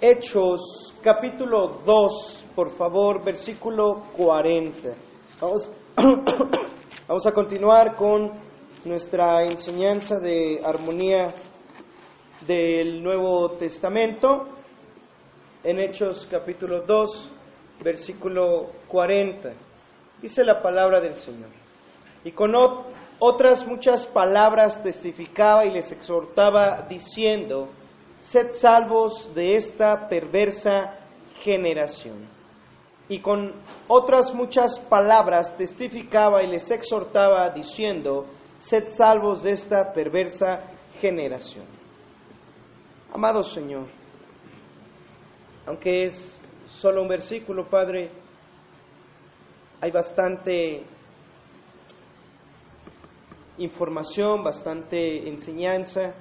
Hechos capítulo 2, por favor, versículo 40. Vamos, vamos a continuar con nuestra enseñanza de armonía del Nuevo Testamento en Hechos capítulo 2, versículo 40. Dice la palabra del Señor. Y con otras muchas palabras testificaba y les exhortaba diciendo, sed salvos de esta perversa generación. Y con otras muchas palabras testificaba y les exhortaba diciendo, sed salvos de esta perversa generación. Amado Señor, aunque es solo un versículo, Padre, hay bastante información, bastante enseñanza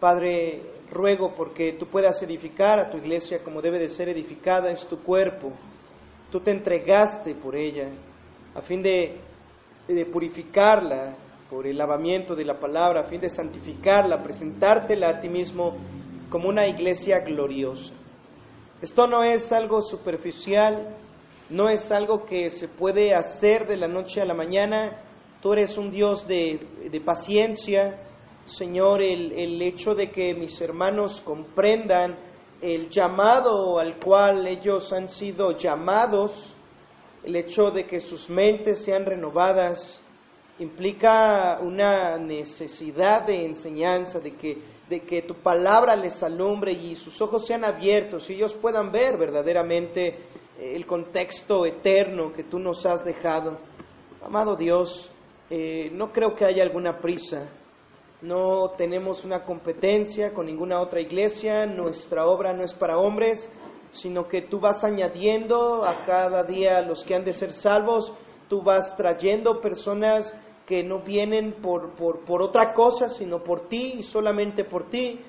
Padre, ruego porque tú puedas edificar a tu iglesia como debe de ser edificada, es tu cuerpo. Tú te entregaste por ella a fin de, de purificarla por el lavamiento de la palabra, a fin de santificarla, presentártela a ti mismo como una iglesia gloriosa. Esto no es algo superficial, no es algo que se puede hacer de la noche a la mañana. Tú eres un Dios de, de paciencia, Señor, el, hecho de que mis hermanos comprendan el llamado al cual ellos han sido llamados, el hecho de que sus mentes sean renovadas, implica una necesidad de enseñanza, de que, de que tu palabra les alumbre y sus ojos sean abiertos y ellos puedan ver verdaderamente el contexto eterno que tú nos has dejado. Amado Dios, eh, no creo que haya alguna prisa no tenemos una competencia con ninguna otra iglesia, nuestra obra no es para hombres, sino que tú vas añadiendo a cada día los que han de ser salvos, tú vas trayendo personas que no vienen por, por, por otra cosa, sino por ti y solamente por ti.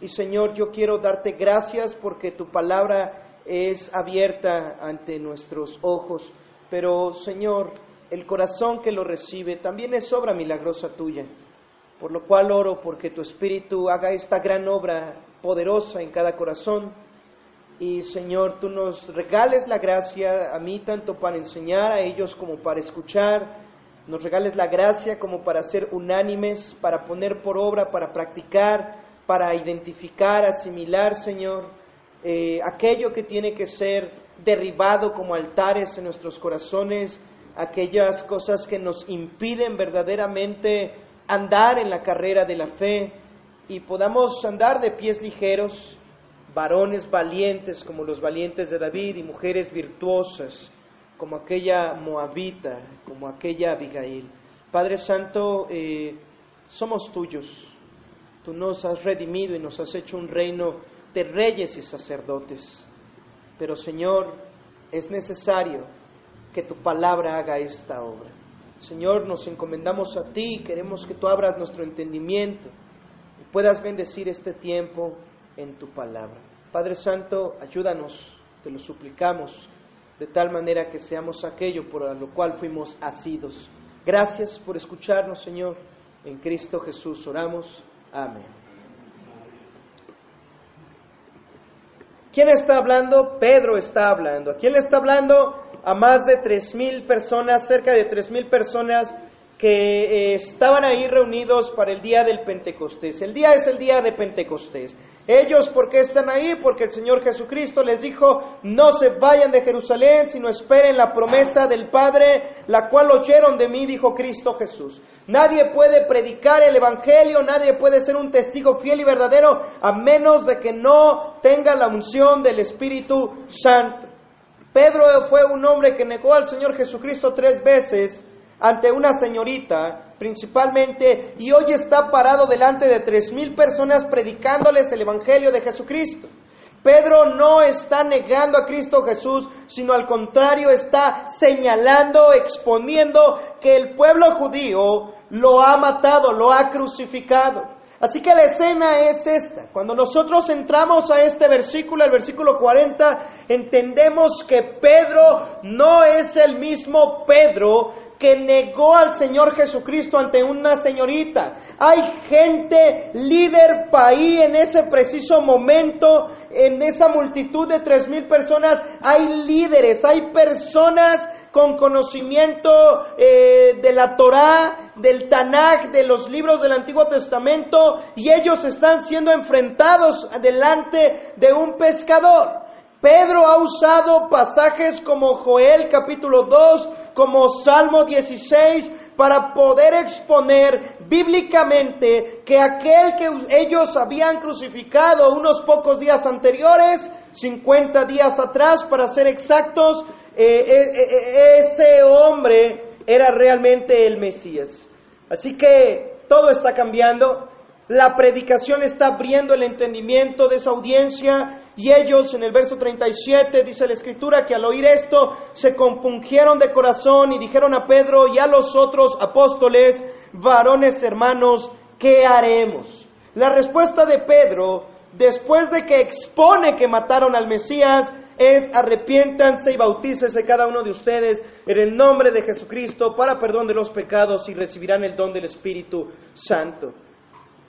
Y Señor, yo quiero darte gracias porque tu palabra es abierta ante nuestros ojos. Pero Señor, el corazón que lo recibe también es obra milagrosa tuya. Por lo cual oro porque tu Espíritu haga esta gran obra poderosa en cada corazón. Y Señor, tú nos regales la gracia a mí tanto para enseñar a ellos como para escuchar. Nos regales la gracia como para ser unánimes, para poner por obra, para practicar, para identificar, asimilar, Señor, eh, aquello que tiene que ser derribado como altares en nuestros corazones, aquellas cosas que nos impiden verdaderamente andar en la carrera de la fe y podamos andar de pies ligeros, varones valientes como los valientes de David y mujeres virtuosas como aquella Moabita, como aquella Abigail. Padre Santo, eh, somos tuyos. Tú nos has redimido y nos has hecho un reino de reyes y sacerdotes. Pero Señor, es necesario que tu palabra haga esta obra. Señor, nos encomendamos a ti queremos que tú abras nuestro entendimiento y puedas bendecir este tiempo en tu palabra. Padre Santo, ayúdanos, te lo suplicamos, de tal manera que seamos aquello por lo cual fuimos asidos. Gracias por escucharnos, Señor. En Cristo Jesús oramos. Amén. ¿Quién está hablando? Pedro está hablando. ¿A quién le está hablando? A más de tres mil personas, cerca de tres mil personas que eh, estaban ahí reunidos para el día del Pentecostés. El día es el día de Pentecostés. Ellos, ¿por qué están ahí? Porque el Señor Jesucristo les dijo, no se vayan de Jerusalén, sino esperen la promesa del Padre, la cual oyeron de mí, dijo Cristo Jesús. Nadie puede predicar el Evangelio, nadie puede ser un testigo fiel y verdadero, a menos de que no tenga la unción del Espíritu Santo. Pedro fue un hombre que negó al Señor Jesucristo tres veces ante una señorita principalmente y hoy está parado delante de tres mil personas predicándoles el Evangelio de Jesucristo. Pedro no está negando a Cristo Jesús, sino al contrario está señalando, exponiendo que el pueblo judío lo ha matado, lo ha crucificado. Así que la escena es esta. Cuando nosotros entramos a este versículo, el versículo 40, entendemos que Pedro no es el mismo Pedro que negó al Señor Jesucristo ante una señorita. Hay gente líder país en ese preciso momento, en esa multitud de tres mil personas, hay líderes, hay personas con conocimiento eh, de la Torá, del Tanakh, de los libros del Antiguo Testamento, y ellos están siendo enfrentados delante de un pescador. Pedro ha usado pasajes como Joel capítulo 2, como Salmo 16, para poder exponer bíblicamente que aquel que ellos habían crucificado unos pocos días anteriores, 50 días atrás para ser exactos, eh, eh, eh, ese hombre era realmente el Mesías. Así que todo está cambiando. La predicación está abriendo el entendimiento de esa audiencia y ellos en el verso 37 dice la escritura que al oír esto se compungieron de corazón y dijeron a Pedro y a los otros apóstoles, varones hermanos, ¿qué haremos? La respuesta de Pedro, después de que expone que mataron al Mesías, es arrepiéntanse y bautícese cada uno de ustedes en el nombre de Jesucristo para perdón de los pecados y recibirán el don del Espíritu Santo.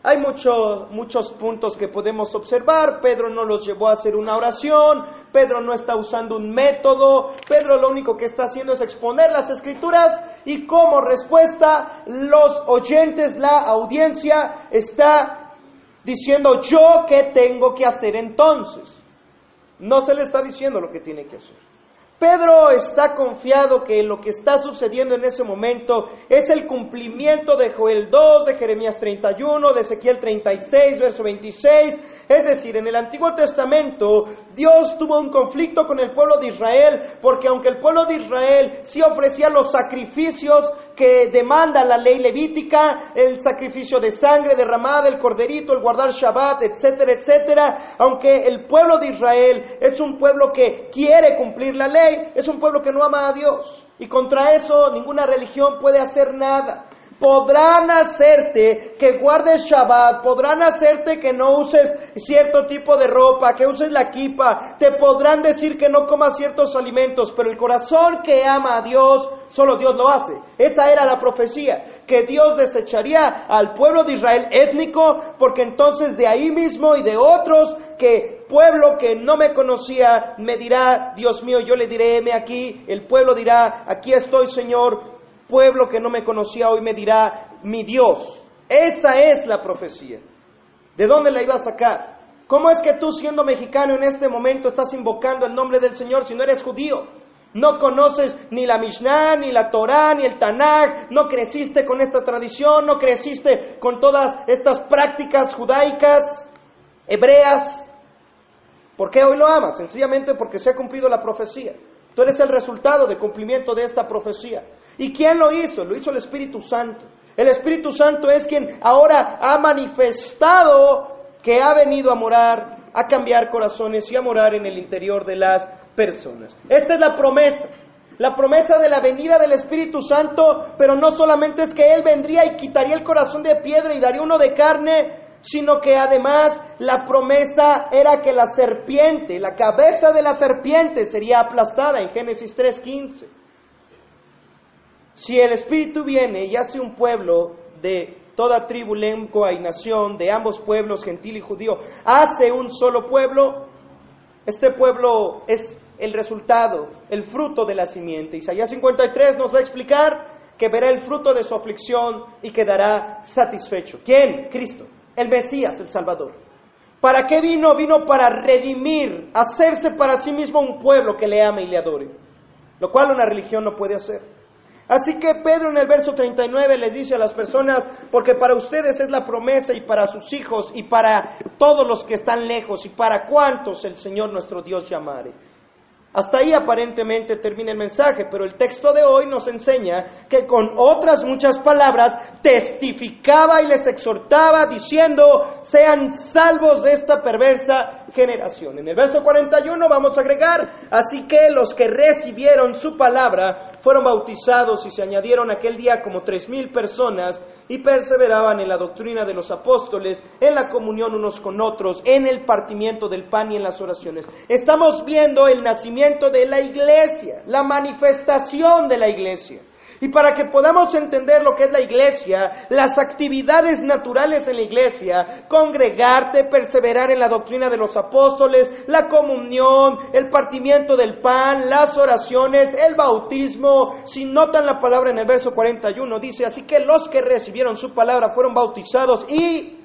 Hay muchos muchos puntos que podemos observar. Pedro no los llevó a hacer una oración. Pedro no está usando un método. Pedro lo único que está haciendo es exponer las escrituras y como respuesta los oyentes, la audiencia está diciendo yo qué tengo que hacer entonces. No se le está diciendo lo que tiene que hacer. Pedro está confiado que lo que está sucediendo en ese momento es el cumplimiento de Joel 2, de Jeremías 31, de Ezequiel 36, verso 26. Es decir, en el Antiguo Testamento Dios tuvo un conflicto con el pueblo de Israel porque aunque el pueblo de Israel sí ofrecía los sacrificios que demanda la ley levítica, el sacrificio de sangre derramada, el corderito, el guardar Shabbat, etcétera, etcétera, aunque el pueblo de Israel es un pueblo que quiere cumplir la ley, es un pueblo que no ama a Dios. Y contra eso ninguna religión puede hacer nada. Podrán hacerte que guardes Shabbat, podrán hacerte que no uses cierto tipo de ropa, que uses la kipa, te podrán decir que no comas ciertos alimentos, pero el corazón que ama a Dios, solo Dios lo hace. Esa era la profecía, que Dios desecharía al pueblo de Israel étnico, porque entonces de ahí mismo y de otros que pueblo que no me conocía me dirá, Dios mío, yo le diré, aquí, el pueblo dirá, aquí estoy Señor, pueblo que no me conocía hoy me dirá, mi Dios. Esa es la profecía. ¿De dónde la iba a sacar? ¿Cómo es que tú siendo mexicano en este momento estás invocando el nombre del Señor si no eres judío? No conoces ni la Mishnah, ni la Torah, ni el Tanakh, no creciste con esta tradición, no creciste con todas estas prácticas judaicas, hebreas. ¿Por qué hoy lo amas? Sencillamente porque se ha cumplido la profecía. Tú eres el resultado de cumplimiento de esta profecía. ¿Y quién lo hizo? Lo hizo el Espíritu Santo. El Espíritu Santo es quien ahora ha manifestado que ha venido a morar, a cambiar corazones y a morar en el interior de las personas. Esta es la promesa. La promesa de la venida del Espíritu Santo, pero no solamente es que Él vendría y quitaría el corazón de piedra y daría uno de carne, sino que además la promesa era que la serpiente, la cabeza de la serpiente sería aplastada en Génesis 3.15. Si el Espíritu viene y hace un pueblo de toda tribu, lengua y nación, de ambos pueblos, gentil y judío, hace un solo pueblo, este pueblo es el resultado, el fruto de la simiente. Isaías 53 nos va a explicar que verá el fruto de su aflicción y quedará satisfecho. ¿Quién? Cristo, el Mesías, el Salvador. ¿Para qué vino? Vino para redimir, hacerse para sí mismo un pueblo que le ame y le adore, lo cual una religión no puede hacer. Así que Pedro en el verso 39 le dice a las personas, porque para ustedes es la promesa y para sus hijos y para todos los que están lejos y para cuantos el Señor nuestro Dios llamare. Hasta ahí aparentemente termina el mensaje, pero el texto de hoy nos enseña que con otras muchas palabras testificaba y les exhortaba diciendo, sean salvos de esta perversa En el verso 41 vamos a agregar, así que los que recibieron su palabra fueron bautizados y se añadieron aquel día como tres mil personas y perseveraban en la doctrina de los apóstoles, en la comunión unos con otros, en el partimiento del pan y en las oraciones. Estamos viendo el nacimiento de la iglesia, la manifestación de la iglesia. Y para que podamos entender lo que es la iglesia, las actividades naturales en la iglesia, congregarte, perseverar en la doctrina de los apóstoles, la comunión, el partimiento del pan, las oraciones, el bautismo, si notan la palabra en el verso 41, dice, así que los que recibieron su palabra fueron bautizados y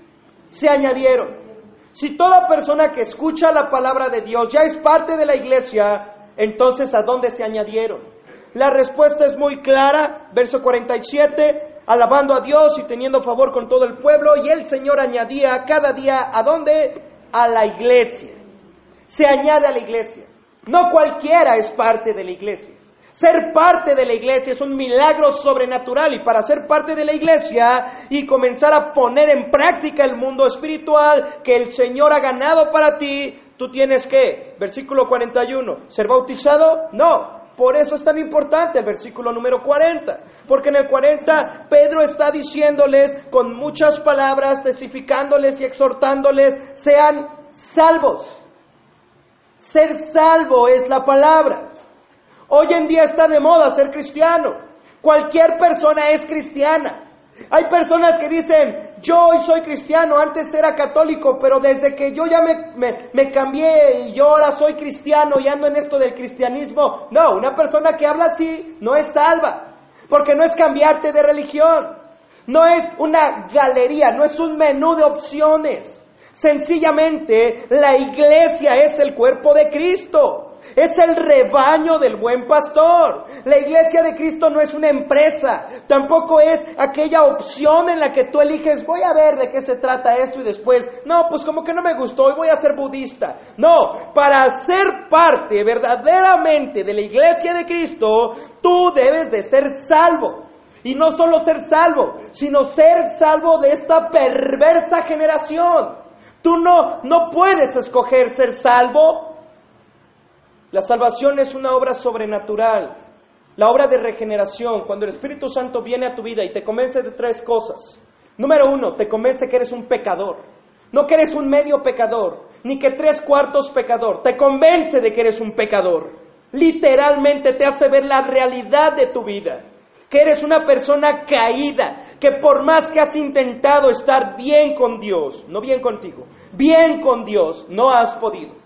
se añadieron. Si toda persona que escucha la palabra de Dios ya es parte de la iglesia, entonces ¿a dónde se añadieron? La respuesta es muy clara, verso 47, alabando a Dios y teniendo favor con todo el pueblo, y el Señor añadía cada día, ¿a dónde? A la iglesia. Se añade a la iglesia. No cualquiera es parte de la iglesia. Ser parte de la iglesia es un milagro sobrenatural y para ser parte de la iglesia y comenzar a poner en práctica el mundo espiritual que el Señor ha ganado para ti, tú tienes que, versículo 41, ser bautizado, no, por eso es tan importante el versículo número 40, porque en el 40 Pedro está diciéndoles con muchas palabras, testificándoles y exhortándoles, sean salvos. Ser salvo es la palabra. Hoy en día está de moda ser cristiano. Cualquier persona es cristiana. Hay personas que dicen, yo hoy soy cristiano, antes era católico, pero desde que yo ya me, cambié y yo ahora soy cristiano y ando en esto del cristianismo, no, una persona que habla así no es salva, porque no es cambiarte de religión, no es una galería, no es un menú de opciones. Sencillamente, la iglesia es el cuerpo de Cristo. Es el rebaño del buen pastor. La iglesia de Cristo no es una empresa, tampoco es aquella opción en la que tú eliges, voy a ver de qué se trata esto y después, no, pues como que no me gustó y voy a ser budista. No, para ser parte verdaderamente de la iglesia de Cristo, tú debes de ser salvo. Y no solo ser salvo, sino ser salvo de esta perversa generación. Tú no, no puedes escoger ser salvo la salvación es una obra sobrenatural, la obra de regeneración, cuando el Espíritu Santo viene a tu vida y te convence de tres cosas. Número uno, te convence que eres un pecador, no que eres un medio pecador, ni que tres cuartos pecador, te convence de que eres un pecador. Literalmente te hace ver la realidad de tu vida, que eres una persona caída, que por más que has intentado estar bien con Dios, no bien contigo, bien con Dios, no has podido.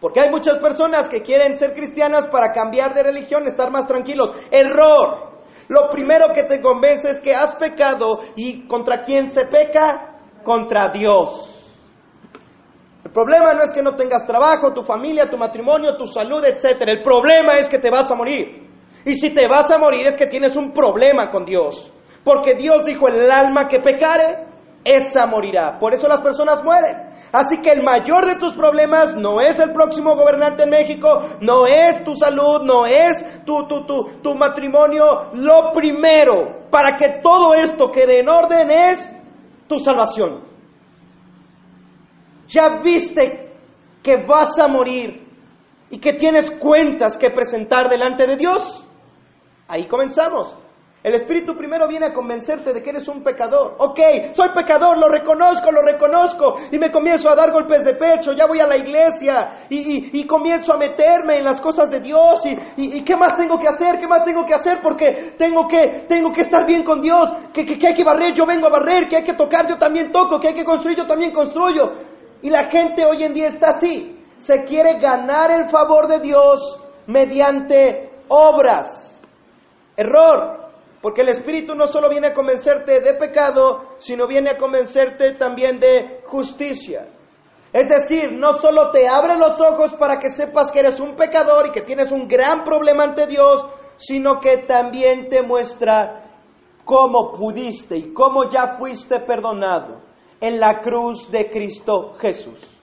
Porque hay muchas personas que quieren ser cristianas para cambiar de religión, estar más tranquilos. Error. Lo primero que te convence es que has pecado y contra quién se peca? Contra Dios. El problema no es que no tengas trabajo, tu familia, tu matrimonio, tu salud, etc. El problema es que te vas a morir. Y si te vas a morir es que tienes un problema con Dios. Porque Dios dijo, el alma que pecare, esa morirá. Por eso las personas mueren. Así que el mayor de tus problemas no es el próximo gobernante en México, no es tu salud, no es tu, tu, tu, tu matrimonio. Lo primero para que todo esto quede en orden es tu salvación. Ya viste que vas a morir y que tienes cuentas que presentar delante de Dios. Ahí comenzamos. El Espíritu primero viene a convencerte de que eres un pecador. Ok, soy pecador, lo reconozco, lo reconozco. Y me comienzo a dar golpes de pecho, ya voy a la iglesia y, comienzo a meterme en las cosas de Dios. Y, qué más tengo que hacer? ¿Qué más tengo que hacer? Porque tengo que, tengo que estar bien con Dios. Que, que hay que barrer, yo vengo a barrer. Que hay que tocar, yo también toco. Que hay que construir, yo también construyo. Y la gente hoy en día está así. Se quiere ganar el favor de Dios mediante obras. Error. Porque el Espíritu no solo viene a convencerte de pecado, sino viene a convencerte también de justicia. Es decir, no solo te abre los ojos para que sepas que eres un pecador y que tienes un gran problema ante Dios, sino que también te muestra cómo pudiste y cómo ya fuiste perdonado en la cruz de Cristo Jesús.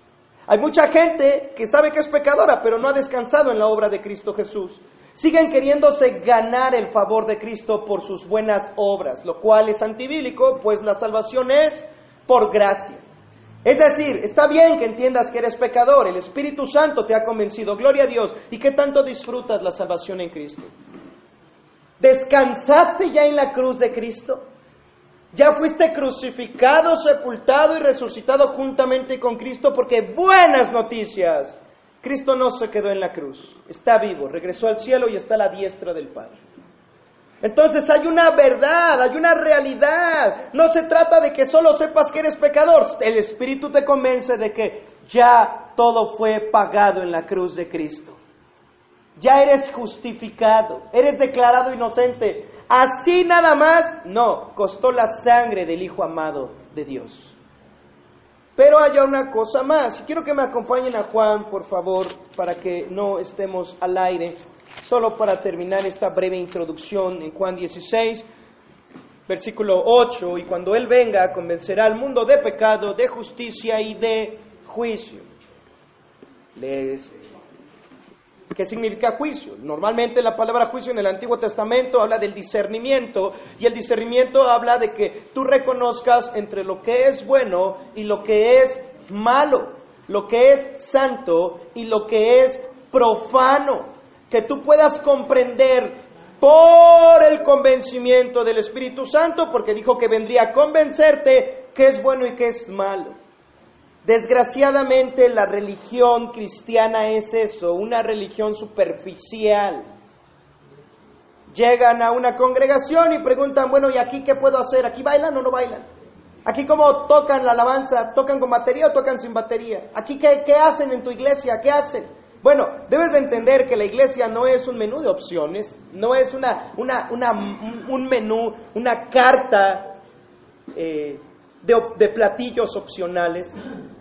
Hay mucha gente que sabe que es pecadora, pero no ha descansado en la obra de Cristo Jesús. Siguen queriéndose ganar el favor de Cristo por sus buenas obras, lo cual es antibíblico, pues la salvación es por gracia. Es decir, está bien que entiendas que eres pecador, el Espíritu Santo te ha convencido, gloria a Dios, y que tanto disfrutas la salvación en Cristo. ¿Descansaste ya en la cruz de Cristo? ¿Ya fuiste crucificado, sepultado y resucitado juntamente con Cristo? Porque buenas noticias Cristo no se quedó en la cruz, está vivo, regresó al cielo y está a la diestra del Padre. Entonces hay una verdad, hay una realidad. No se trata de que solo sepas que eres pecador. El Espíritu te convence de que ya todo fue pagado en la cruz de Cristo. Ya eres justificado, eres declarado inocente. Así nada más, no, costó la sangre del Hijo amado de Dios. Pero hay una cosa más. Quiero que me acompañen a Juan, por favor, para que no estemos al aire. Solo para terminar esta breve introducción en Juan 16, versículo 8. Y cuando Él venga, convencerá al mundo de pecado, de justicia y de juicio. Les ¿Qué significa juicio? Normalmente la palabra juicio en el Antiguo Testamento habla del discernimiento y el discernimiento habla de que tú reconozcas entre lo que es bueno y lo que es malo, lo que es santo y lo que es profano, que tú puedas comprender por el convencimiento del Espíritu Santo, porque dijo que vendría a convencerte qué es bueno y qué es malo. Desgraciadamente la religión cristiana es eso, una religión superficial. Llegan a una congregación y preguntan, bueno, ¿y aquí qué puedo hacer? ¿Aquí bailan o no bailan? ¿Aquí cómo tocan la alabanza? ¿Tocan con batería o tocan sin batería? ¿Aquí qué, qué hacen en tu iglesia? ¿Qué hacen? Bueno, debes de entender que la iglesia no es un menú de opciones, no es una, una, una un menú, una carta eh, de, platillos opcionales,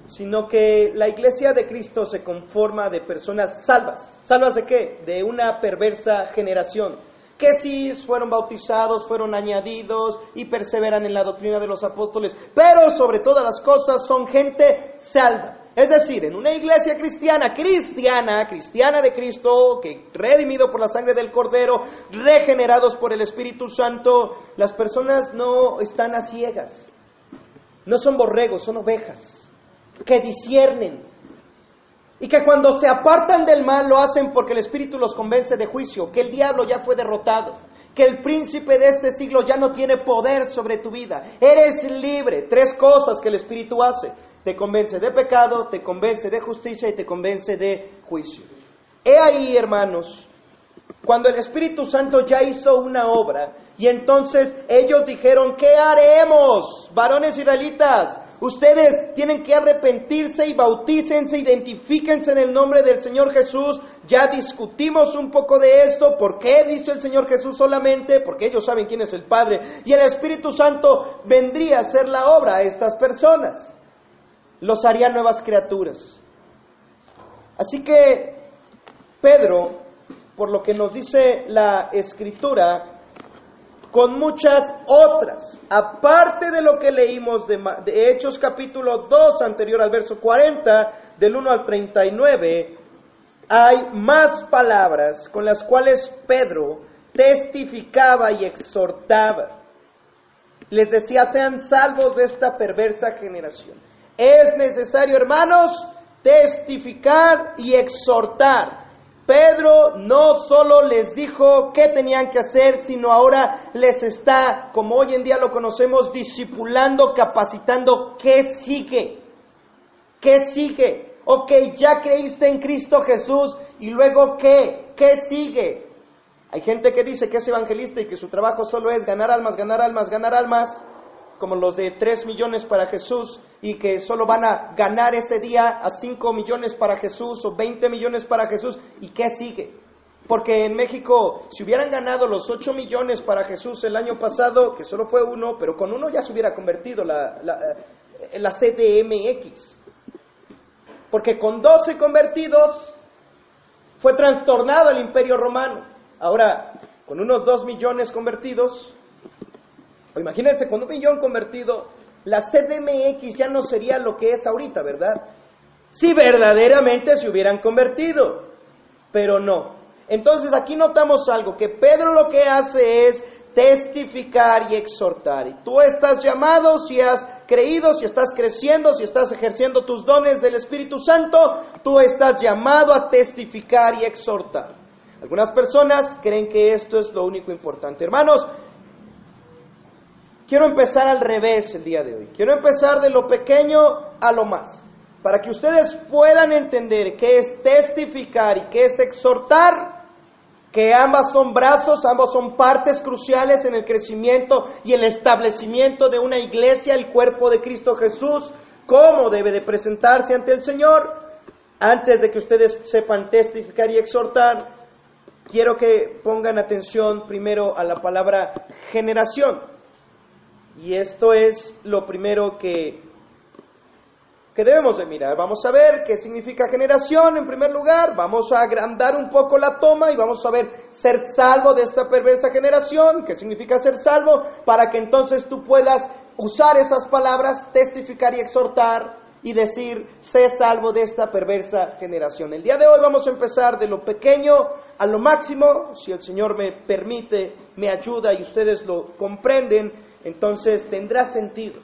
sino que la iglesia de Cristo se conforma de personas salvas. ¿Salvas de qué? De una perversa generación. Que sí fueron bautizados, fueron añadidos y perseveran en la doctrina de los apóstoles, pero sobre todas las cosas son gente salva. Es decir, en una iglesia cristiana, cristiana, cristiana de Cristo, que redimido por la sangre del Cordero, regenerados por el Espíritu Santo, las personas no están a ciegas. No son borregos, son ovejas que disciernen. Y que cuando se apartan del mal lo hacen porque el Espíritu los convence de juicio, que el diablo ya fue derrotado, que el príncipe de este siglo ya no tiene poder sobre tu vida. Eres libre. Tres cosas que el Espíritu hace. Te convence de pecado, te convence de justicia y te convence de juicio. He ahí, hermanos, cuando el Espíritu Santo ya hizo una obra y entonces ellos dijeron, ¿qué haremos, varones israelitas? Ustedes tienen que arrepentirse y bautícense, identifíquense en el nombre del Señor Jesús. Ya discutimos un poco de esto. ¿Por qué dice el Señor Jesús solamente? Porque ellos saben quién es el Padre. Y el Espíritu Santo vendría a hacer la obra a estas personas. Los haría nuevas criaturas. Así que Pedro por lo que nos dice la escritura, con muchas otras, aparte de lo que leímos de, Hechos capítulo 2 anterior al verso 40, del 1 al 39, hay más palabras con las cuales Pedro testificaba y exhortaba. Les decía, sean salvos de esta perversa generación. Es necesario, hermanos, testificar y exhortar Pedro no solo les dijo qué tenían que hacer, sino ahora les está, como hoy en día lo conocemos, discipulando, capacitando qué sigue. ¿Qué sigue? Ok, ya creíste en Cristo Jesús y luego qué? ¿Qué sigue? Hay gente que dice que es evangelista y que su trabajo solo es ganar almas, ganar almas, ganar almas como los de 3 millones para Jesús y que solo van a ganar ese día a 5 millones para Jesús o 20 millones para Jesús. ¿Y qué sigue? Porque en México, si hubieran ganado los 8 millones para Jesús el año pasado, que solo fue uno, pero con uno ya se hubiera convertido la, la, eh, la CDMX. Porque con 12 convertidos fue trastornado el imperio romano. Ahora, con unos 2 millones convertidos, imagínense, con un millón convertido, la CDMX ya no sería lo que es ahorita, ¿verdad? Si verdaderamente se hubieran convertido, pero no. Entonces aquí notamos algo, que Pedro lo que hace es testificar y exhortar. Y tú estás llamado, si has creído, si estás creciendo, si estás ejerciendo tus dones del Espíritu Santo, tú estás llamado a testificar y exhortar. Algunas personas creen que esto es lo único importante. Hermanos, Quiero empezar al revés el día de hoy. Quiero empezar de lo pequeño a lo más. Para que ustedes puedan entender qué es testificar y qué es exhortar, que ambas son brazos, ambos son partes cruciales en el crecimiento y el establecimiento de una iglesia, el cuerpo de Cristo Jesús, cómo debe de presentarse ante el Señor. Antes de que ustedes sepan testificar y exhortar, quiero que pongan atención primero a la palabra generación. Y esto es lo primero que que debemos de mirar. Vamos a ver qué significa generación en primer lugar, vamos a agrandar un poco la toma y vamos a ver ser salvo de esta perversa generación, qué significa ser salvo, para que entonces tú puedas usar esas palabras, testificar y exhortar y decir, sé salvo de esta perversa generación. El día de hoy vamos a empezar de lo pequeño a lo máximo, si el Señor me permite, me ayuda y ustedes lo comprenden, entonces tendrá sentido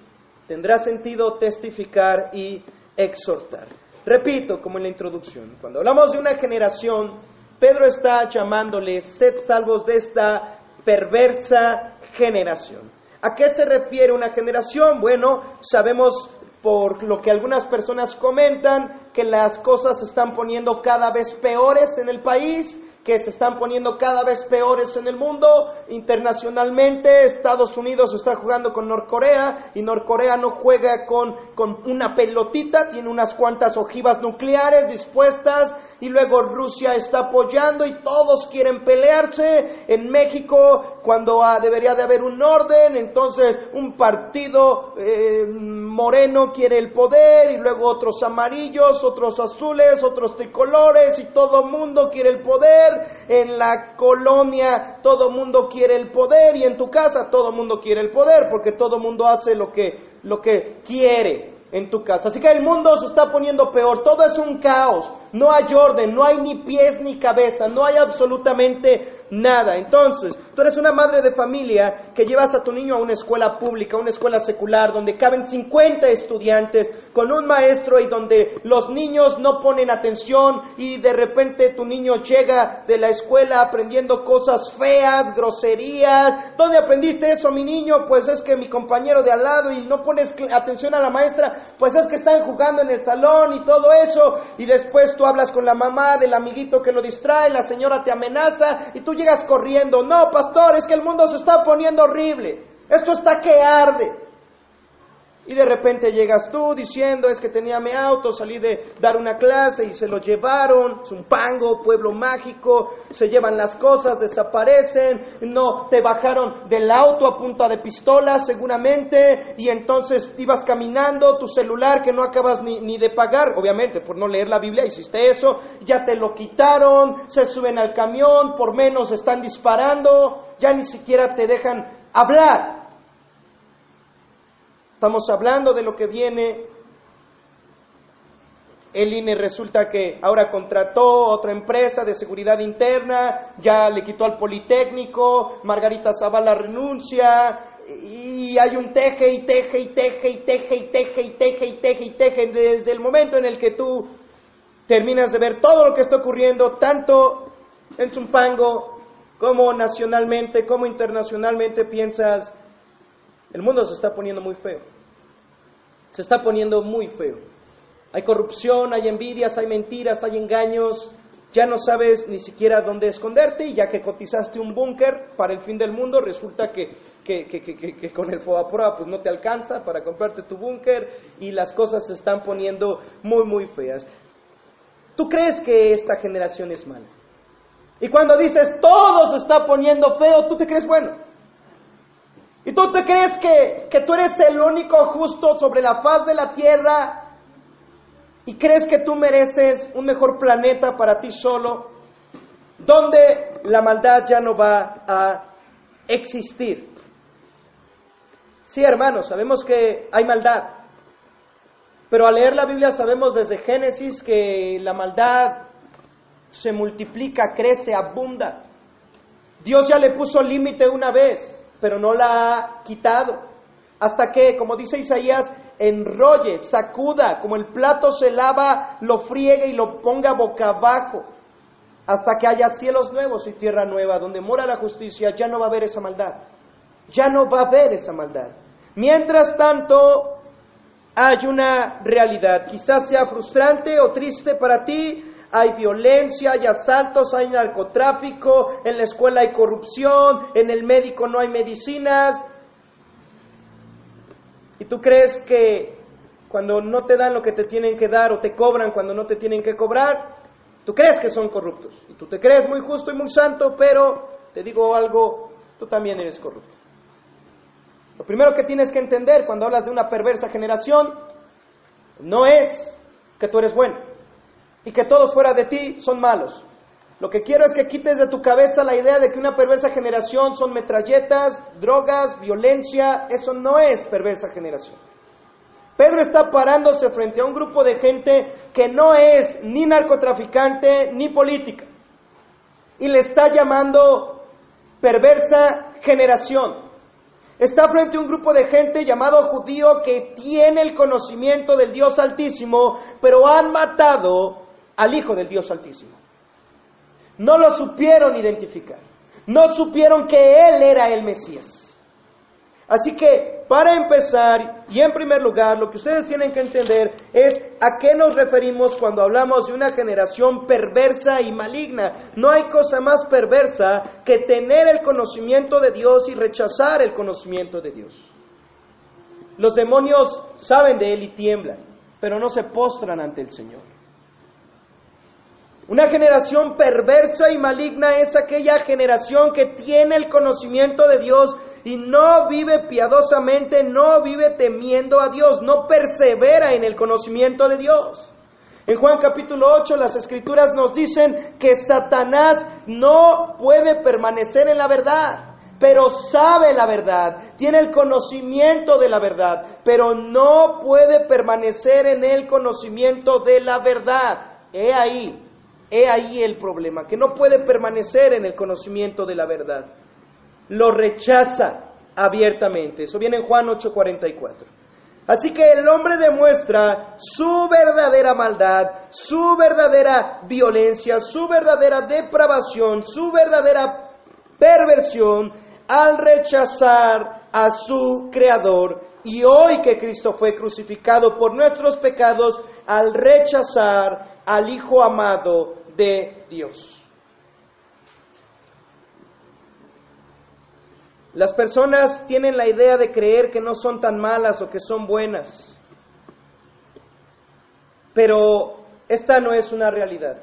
tendrá sentido testificar y exhortar. Repito, como en la introducción, cuando hablamos de una generación, Pedro está llamándole, sed salvos de esta perversa generación. ¿A qué se refiere una generación? Bueno, sabemos por lo que algunas personas comentan que las cosas se están poniendo cada vez peores en el país, que se están poniendo cada vez peores en el mundo. Internacionalmente, Estados Unidos está jugando con Norcorea y Norcorea no juega con, con una pelotita, tiene unas cuantas ojivas nucleares dispuestas y luego Rusia está apoyando y todos quieren pelearse. En México, cuando ah, debería de haber un orden, entonces un partido eh, moreno quiere el poder y luego otros amarillos, otros azules, otros tricolores y todo mundo quiere el poder. En la colonia todo mundo quiere el poder y en tu casa todo mundo quiere el poder porque todo mundo hace lo que, lo que quiere en tu casa. Así que el mundo se está poniendo peor, todo es un caos, no hay orden, no hay ni pies ni cabeza, no hay absolutamente nada. Entonces, tú eres una madre de familia que llevas a tu niño a una escuela pública, a una escuela secular, donde caben 50 estudiantes con un maestro y donde los niños no ponen atención y de repente tu niño llega de la escuela aprendiendo cosas feas, groserías. ¿Dónde aprendiste eso, mi niño? Pues es que mi compañero de al lado y no pones atención a la maestra, pues es que están jugando en el salón y todo eso. Y después tú hablas con la mamá del amiguito que lo distrae, la señora te amenaza y tú corriendo. No, pastor, es que el mundo se está poniendo horrible. Esto está que arde. Y de repente llegas tú diciendo, es que tenía mi auto, salí de dar una clase y se lo llevaron, es un pango, pueblo mágico, se llevan las cosas, desaparecen, no, te bajaron del auto a punta de pistola seguramente, y entonces ibas caminando, tu celular que no acabas ni, ni de pagar, obviamente por no leer la Biblia hiciste eso, ya te lo quitaron, se suben al camión, por menos están disparando, ya ni siquiera te dejan hablar. Estamos hablando de lo que viene. El INE resulta que ahora contrató otra empresa de seguridad interna, ya le quitó al Politécnico, Margarita Zavala renuncia, y hay un teje y teje y teje y teje y teje y teje y teje y teje desde el momento en el que tú terminas de ver todo lo que está ocurriendo, tanto en Zumpango como nacionalmente, como internacionalmente, piensas, el mundo se está poniendo muy feo. Se está poniendo muy feo. Hay corrupción, hay envidias, hay mentiras, hay engaños. Ya no sabes ni siquiera dónde esconderte y ya que cotizaste un búnker para el fin del mundo, resulta que, que, con el FOBAPROA pues no te alcanza para comprarte tu búnker y las cosas se están poniendo muy, muy feas. ¿Tú crees que esta generación es mala? Y cuando dices todo se está poniendo feo, tú te crees bueno. ¿Y tú te crees que, que tú eres el único justo sobre la faz de la tierra? ¿Y crees que tú mereces un mejor planeta para ti solo? Donde la maldad ya no va a existir. Sí, hermanos, sabemos que hay maldad. Pero al leer la Biblia sabemos desde Génesis que la maldad se multiplica, crece, abunda. Dios ya le puso límite una vez pero no la ha quitado. Hasta que, como dice Isaías, enrolle, sacuda, como el plato se lava, lo friegue y lo ponga boca abajo, hasta que haya cielos nuevos y tierra nueva, donde mora la justicia, ya no va a haber esa maldad. Ya no va a haber esa maldad. Mientras tanto, hay una realidad, quizás sea frustrante o triste para ti, hay violencia, hay asaltos, hay narcotráfico, en la escuela hay corrupción, en el médico no hay medicinas. ¿Y tú crees que cuando no te dan lo que te tienen que dar o te cobran cuando no te tienen que cobrar, tú crees que son corruptos? Y tú te crees muy justo y muy santo, pero te digo algo, tú también eres corrupto. Lo primero que tienes que entender cuando hablas de una perversa generación no es que tú eres bueno y que todos fuera de ti son malos. Lo que quiero es que quites de tu cabeza la idea de que una perversa generación son metralletas, drogas, violencia. Eso no es perversa generación. Pedro está parándose frente a un grupo de gente que no es ni narcotraficante ni política. Y le está llamando perversa generación. Está frente a un grupo de gente llamado judío que tiene el conocimiento del Dios Altísimo, pero han matado al Hijo del Dios Altísimo. No lo supieron identificar. No supieron que Él era el Mesías. Así que, para empezar, y en primer lugar, lo que ustedes tienen que entender es a qué nos referimos cuando hablamos de una generación perversa y maligna. No hay cosa más perversa que tener el conocimiento de Dios y rechazar el conocimiento de Dios. Los demonios saben de Él y tiemblan, pero no se postran ante el Señor. Una generación perversa y maligna es aquella generación que tiene el conocimiento de Dios y no vive piadosamente, no vive temiendo a Dios, no persevera en el conocimiento de Dios. En Juan capítulo 8 las escrituras nos dicen que Satanás no puede permanecer en la verdad, pero sabe la verdad, tiene el conocimiento de la verdad, pero no puede permanecer en el conocimiento de la verdad. He ahí He ahí el problema, que no puede permanecer en el conocimiento de la verdad. Lo rechaza abiertamente. Eso viene en Juan 8:44. Así que el hombre demuestra su verdadera maldad, su verdadera violencia, su verdadera depravación, su verdadera perversión al rechazar a su Creador. Y hoy que Cristo fue crucificado por nuestros pecados, al rechazar al Hijo amado de Dios. Las personas tienen la idea de creer que no son tan malas o que son buenas, pero esta no es una realidad.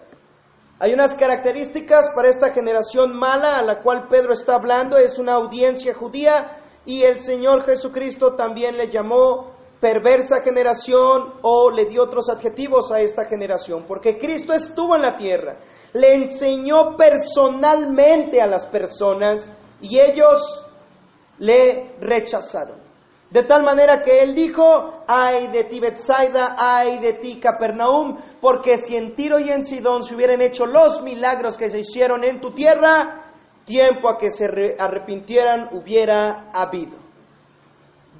Hay unas características para esta generación mala a la cual Pedro está hablando, es una audiencia judía y el Señor Jesucristo también le llamó perversa generación o le dio otros adjetivos a esta generación, porque Cristo estuvo en la tierra, le enseñó personalmente a las personas y ellos le rechazaron. De tal manera que él dijo, ay de ti Betsaida, ay de ti Capernaum, porque si en Tiro y en Sidón se hubieran hecho los milagros que se hicieron en tu tierra, tiempo a que se arrepintieran hubiera habido.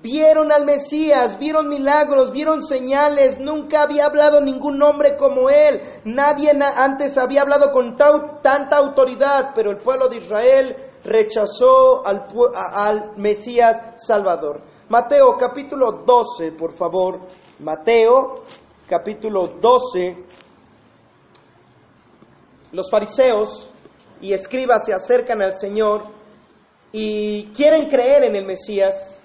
Vieron al Mesías, vieron milagros, vieron señales, nunca había hablado ningún hombre como él, nadie antes había hablado con tanta autoridad, pero el pueblo de Israel rechazó al, al Mesías Salvador. Mateo capítulo 12, por favor, Mateo capítulo 12, los fariseos y escribas se acercan al Señor y quieren creer en el Mesías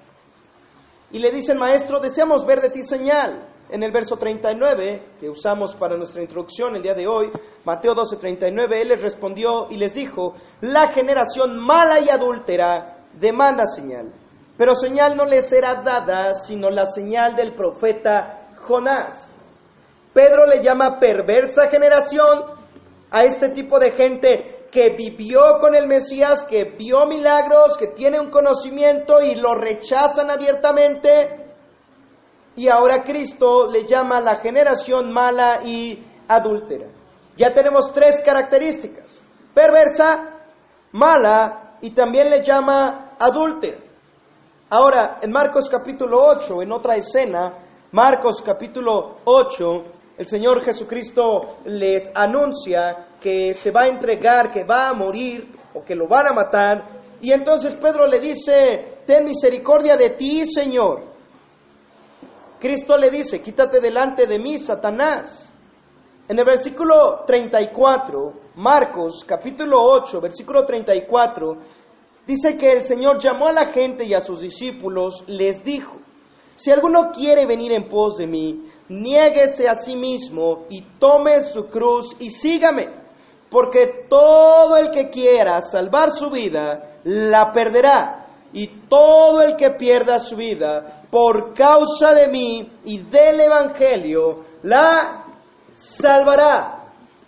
y le dicen, maestro, deseamos ver de ti señal. En el verso 39, que usamos para nuestra introducción el día de hoy, Mateo 12, 39, él les respondió y les dijo, la generación mala y adúltera demanda señal, pero señal no les será dada, sino la señal del profeta Jonás. Pedro le llama perversa generación a este tipo de gente que vivió con el Mesías, que vio milagros, que tiene un conocimiento y lo rechazan abiertamente. Y ahora Cristo le llama la generación mala y adúltera. Ya tenemos tres características. Perversa, mala y también le llama adúltera. Ahora, en Marcos capítulo 8, en otra escena, Marcos capítulo 8, el Señor Jesucristo les anuncia que se va a entregar, que va a morir o que lo van a matar. Y entonces Pedro le dice, ten misericordia de ti, Señor. Cristo le dice, quítate delante de mí, Satanás. En el versículo 34, Marcos capítulo 8, versículo 34, dice que el Señor llamó a la gente y a sus discípulos, les dijo, si alguno quiere venir en pos de mí, niéguese a sí mismo y tome su cruz y sígame, porque todo el que quiera salvar su vida, la perderá, y todo el que pierda su vida por causa de mí y del Evangelio, la salvará.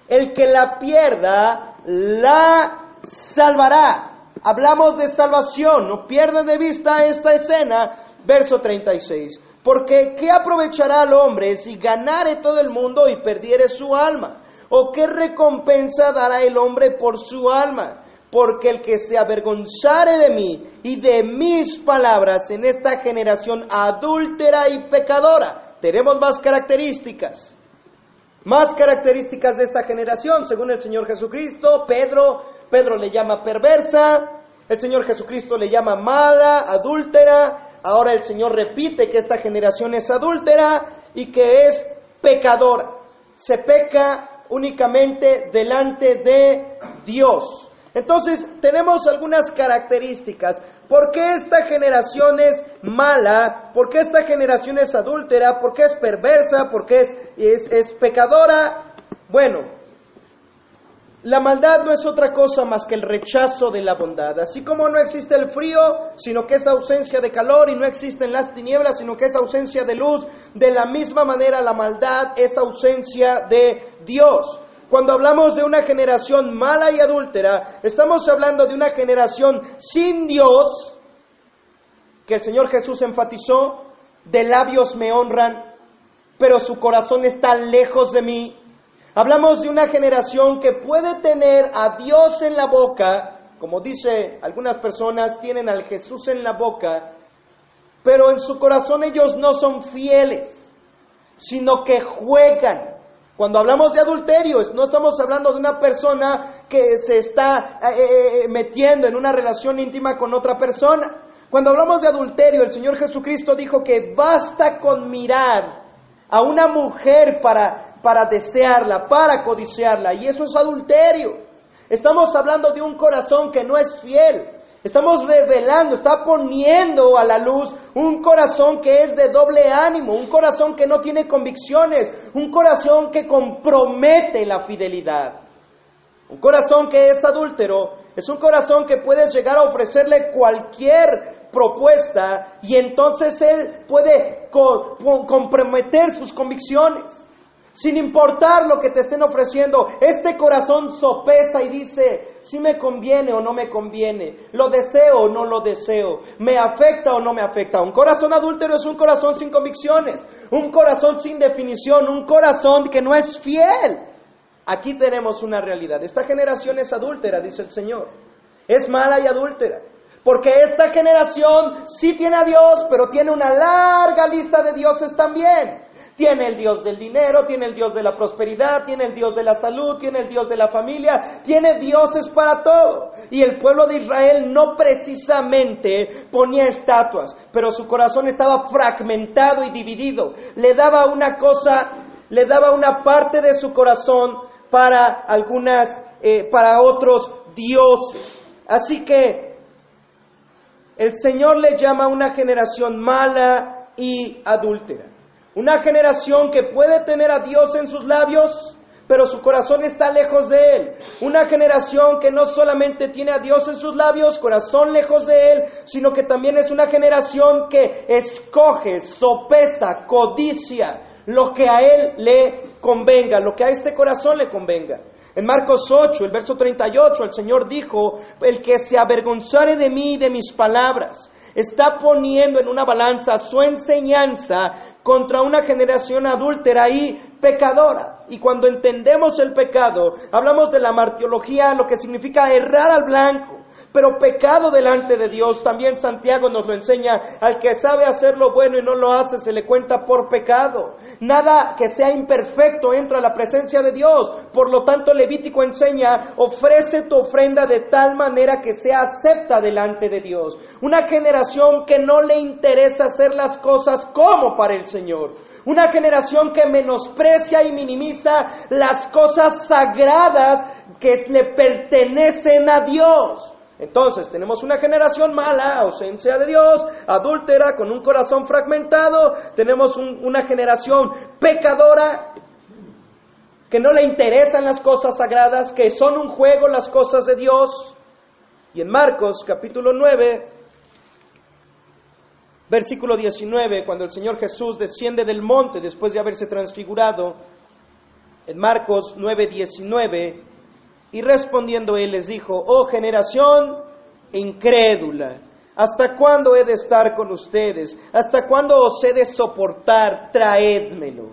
El que la pierda, la salvará. Hablamos de salvación, no pierdan de vista esta escena, verso 36. Porque ¿qué aprovechará al hombre si ganare todo el mundo y perdiere su alma? ¿O qué recompensa dará el hombre por su alma? Porque el que se avergonzare de mí y de mis palabras en esta generación adúltera y pecadora, tenemos más características. Más características de esta generación, según el Señor Jesucristo, Pedro, Pedro le llama perversa, el Señor Jesucristo le llama mala, adúltera, ahora el Señor repite que esta generación es adúltera y que es pecadora. Se peca únicamente delante de Dios. Entonces, tenemos algunas características. ¿Por qué esta generación es mala? ¿Por qué esta generación es adúltera? ¿Por qué es perversa? ¿Por qué es, es, es pecadora? Bueno, la maldad no es otra cosa más que el rechazo de la bondad. Así como no existe el frío, sino que es ausencia de calor, y no existen las tinieblas, sino que es ausencia de luz, de la misma manera la maldad es ausencia de Dios. Cuando hablamos de una generación mala y adúltera, estamos hablando de una generación sin Dios, que el Señor Jesús enfatizó, de labios me honran, pero su corazón está lejos de mí. Hablamos de una generación que puede tener a Dios en la boca, como dice algunas personas, tienen al Jesús en la boca, pero en su corazón ellos no son fieles, sino que juegan cuando hablamos de adulterio, no estamos hablando de una persona que se está eh, eh, eh, metiendo en una relación íntima con otra persona. Cuando hablamos de adulterio, el Señor Jesucristo dijo que basta con mirar a una mujer para, para desearla, para codiciarla, y eso es adulterio. Estamos hablando de un corazón que no es fiel, Estamos revelando, está poniendo a la luz un corazón que es de doble ánimo, un corazón que no tiene convicciones, un corazón que compromete la fidelidad. Un corazón que es adúltero es un corazón que puedes llegar a ofrecerle cualquier propuesta y entonces él puede comprometer sus convicciones sin importar lo que te estén ofreciendo. Este corazón sopesa y dice, si me conviene o no me conviene, lo deseo o no lo deseo, me afecta o no me afecta. Un corazón adúltero es un corazón sin convicciones, un corazón sin definición, un corazón que no es fiel. Aquí tenemos una realidad. Esta generación es adúltera, dice el Señor. Es mala y adúltera. Porque esta generación sí tiene a Dios, pero tiene una larga lista de dioses también. Tiene el Dios del dinero, tiene el Dios de la prosperidad, tiene el Dios de la salud, tiene el Dios de la familia, tiene dioses para todo. Y el pueblo de Israel no precisamente ponía estatuas, pero su corazón estaba fragmentado y dividido. Le daba una cosa, le daba una parte de su corazón para algunas, eh, para otros dioses. Así que el Señor le llama a una generación mala y adúltera. Una generación que puede tener a Dios en sus labios, pero su corazón está lejos de Él. Una generación que no solamente tiene a Dios en sus labios, corazón lejos de Él, sino que también es una generación que escoge, sopesa, codicia lo que a Él le convenga, lo que a este corazón le convenga. En Marcos 8, el verso 38, el Señor dijo, el que se avergonzare de mí y de mis palabras, está poniendo en una balanza su enseñanza contra una generación adúltera y pecadora. Y cuando entendemos el pecado, hablamos de la martiología, lo que significa errar al blanco, pero pecado delante de Dios. También Santiago nos lo enseña, al que sabe hacer lo bueno y no lo hace, se le cuenta por pecado. Nada que sea imperfecto entra a la presencia de Dios. Por lo tanto, Levítico enseña, ofrece tu ofrenda de tal manera que sea acepta delante de Dios. Una generación que no le interesa hacer las cosas como para el Señor. Una generación que menosprecia y minimiza las cosas sagradas que le pertenecen a Dios. Entonces tenemos una generación mala, ausencia de Dios, adúltera, con un corazón fragmentado, tenemos una generación pecadora que no le interesan las cosas sagradas, que son un juego las cosas de Dios. Y en Marcos capítulo 9, versículo 19, cuando el Señor Jesús desciende del monte después de haberse transfigurado, en Marcos 9, 19, y respondiendo él les dijo, oh generación incrédula, ¿hasta cuándo he de estar con ustedes? ¿Hasta cuándo os he de soportar? Traédmelo.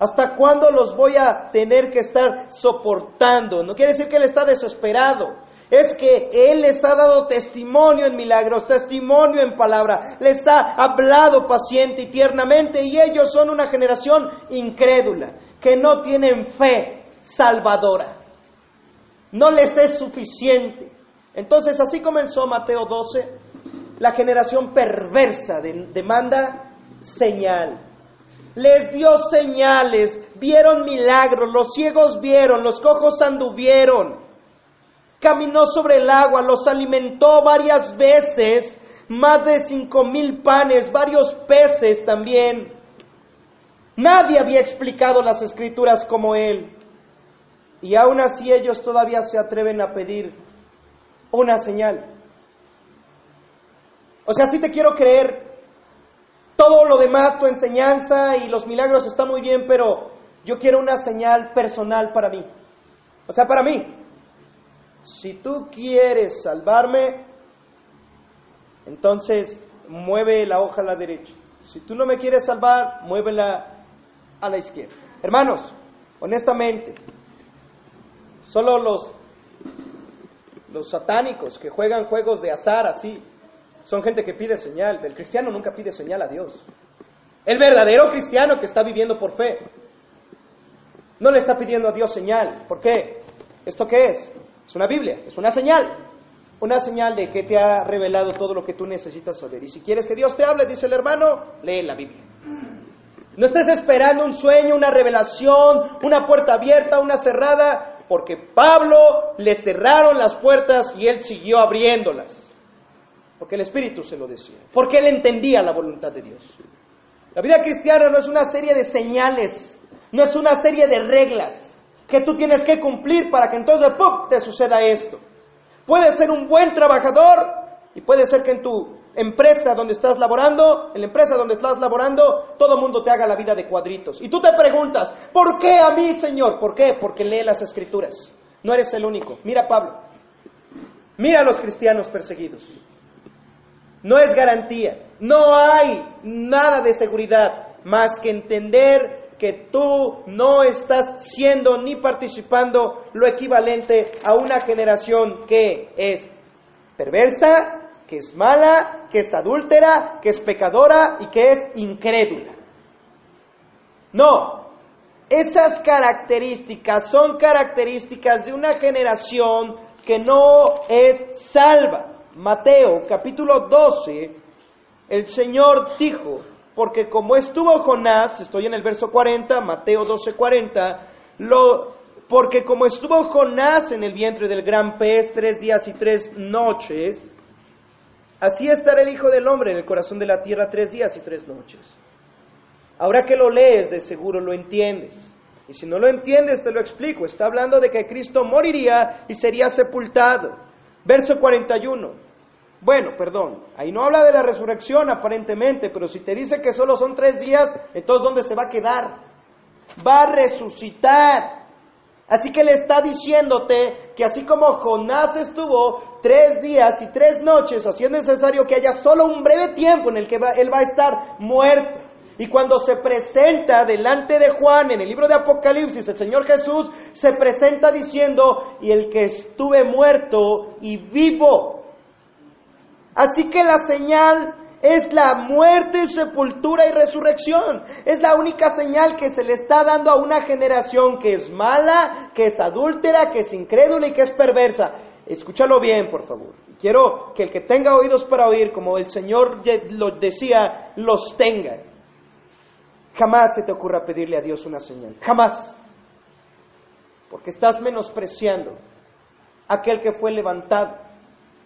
¿Hasta cuándo los voy a tener que estar soportando? No quiere decir que él está desesperado. Es que Él les ha dado testimonio en milagros, testimonio en palabra, les ha hablado paciente y tiernamente y ellos son una generación incrédula, que no tienen fe salvadora no les es suficiente. Entonces así comenzó Mateo 12, la generación perversa demanda señal. Les dio señales, vieron milagros, los ciegos vieron, los cojos anduvieron, caminó sobre el agua, los alimentó varias veces, más de cinco mil panes, varios peces también. Nadie había explicado las escrituras como él. Y aún así ellos todavía se atreven a pedir una señal. O sea, sí te quiero creer, todo lo demás, tu enseñanza y los milagros está muy bien, pero yo quiero una señal personal para mí. O sea, para mí. Si tú quieres salvarme, entonces mueve la hoja a la derecha. Si tú no me quieres salvar, muévela a la izquierda. Hermanos, honestamente, Solo los, los satánicos que juegan juegos de azar así son gente que pide señal. El cristiano nunca pide señal a Dios. El verdadero cristiano que está viviendo por fe no le está pidiendo a Dios señal. ¿Por qué? ¿Esto qué es? Es una Biblia, es una señal. Una señal de que te ha revelado todo lo que tú necesitas saber. Y si quieres que Dios te hable, dice el hermano, lee la Biblia. No estés esperando un sueño, una revelación, una puerta abierta, una cerrada porque Pablo le cerraron las puertas y él siguió abriéndolas. Porque el Espíritu se lo decía. Porque él entendía la voluntad de Dios. La vida cristiana no es una serie de señales, no es una serie de reglas que tú tienes que cumplir para que entonces ¡pum! te suceda esto. Puedes ser un buen trabajador y puede ser que en tu empresa donde estás laborando, en la empresa donde estás laborando, todo mundo te haga la vida de cuadritos. Y tú te preguntas, ¿por qué a mí, Señor? ¿Por qué? Porque lee las escrituras. No eres el único. Mira Pablo. Mira a los cristianos perseguidos. No es garantía. No hay nada de seguridad más que entender que tú no estás siendo ni participando lo equivalente a una generación que es perversa, que es mala, que es adúltera, que es pecadora y que es incrédula. No, esas características son características de una generación que no es salva. Mateo capítulo 12, el Señor dijo, porque como estuvo Jonás, estoy en el verso 40, Mateo 12, 40, lo, porque como estuvo Jonás en el vientre del gran pez tres días y tres noches, Así estará el Hijo del Hombre en el corazón de la tierra tres días y tres noches. Ahora que lo lees, de seguro lo entiendes. Y si no lo entiendes, te lo explico. Está hablando de que Cristo moriría y sería sepultado. Verso 41. Bueno, perdón, ahí no habla de la resurrección aparentemente, pero si te dice que solo son tres días, entonces ¿dónde se va a quedar? Va a resucitar. Así que le está diciéndote que así como Jonás estuvo tres días y tres noches, así es necesario que haya solo un breve tiempo en el que él va a estar muerto. Y cuando se presenta delante de Juan en el libro de Apocalipsis, el Señor Jesús se presenta diciendo, y el que estuve muerto y vivo, Así que la señal es la muerte, sepultura y resurrección. Es la única señal que se le está dando a una generación que es mala, que es adúltera, que es incrédula y que es perversa. Escúchalo bien, por favor. Quiero que el que tenga oídos para oír, como el Señor lo decía, los tenga. Jamás se te ocurra pedirle a Dios una señal. Jamás. Porque estás menospreciando aquel que fue levantado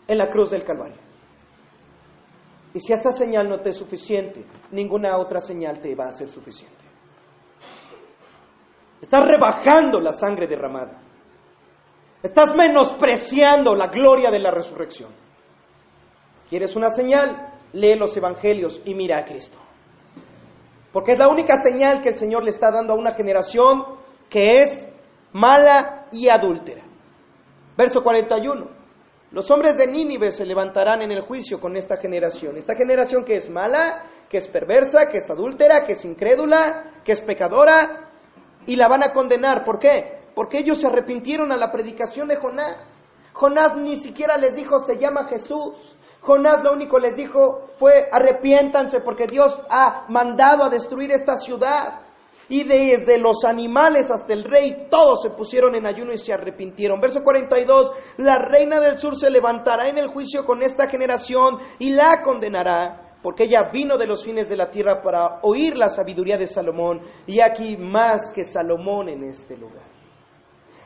en la cruz del Calvario. Y si esa señal no te es suficiente, ninguna otra señal te va a ser suficiente. Estás rebajando la sangre derramada. Estás menospreciando la gloria de la resurrección. ¿Quieres una señal? Lee los evangelios y mira a Cristo. Porque es la única señal que el Señor le está dando a una generación que es mala y adúltera. Verso 41. Los hombres de Nínive se levantarán en el juicio con esta generación. Esta generación que es mala, que es perversa, que es adúltera, que es incrédula, que es pecadora, y la van a condenar. ¿Por qué? Porque ellos se arrepintieron a la predicación de Jonás. Jonás ni siquiera les dijo se llama Jesús. Jonás lo único les dijo fue arrepiéntanse porque Dios ha mandado a destruir esta ciudad. Y desde los animales hasta el rey, todos se pusieron en ayuno y se arrepintieron. Verso 42, la reina del sur se levantará en el juicio con esta generación y la condenará, porque ella vino de los fines de la tierra para oír la sabiduría de Salomón, y aquí más que Salomón en este lugar.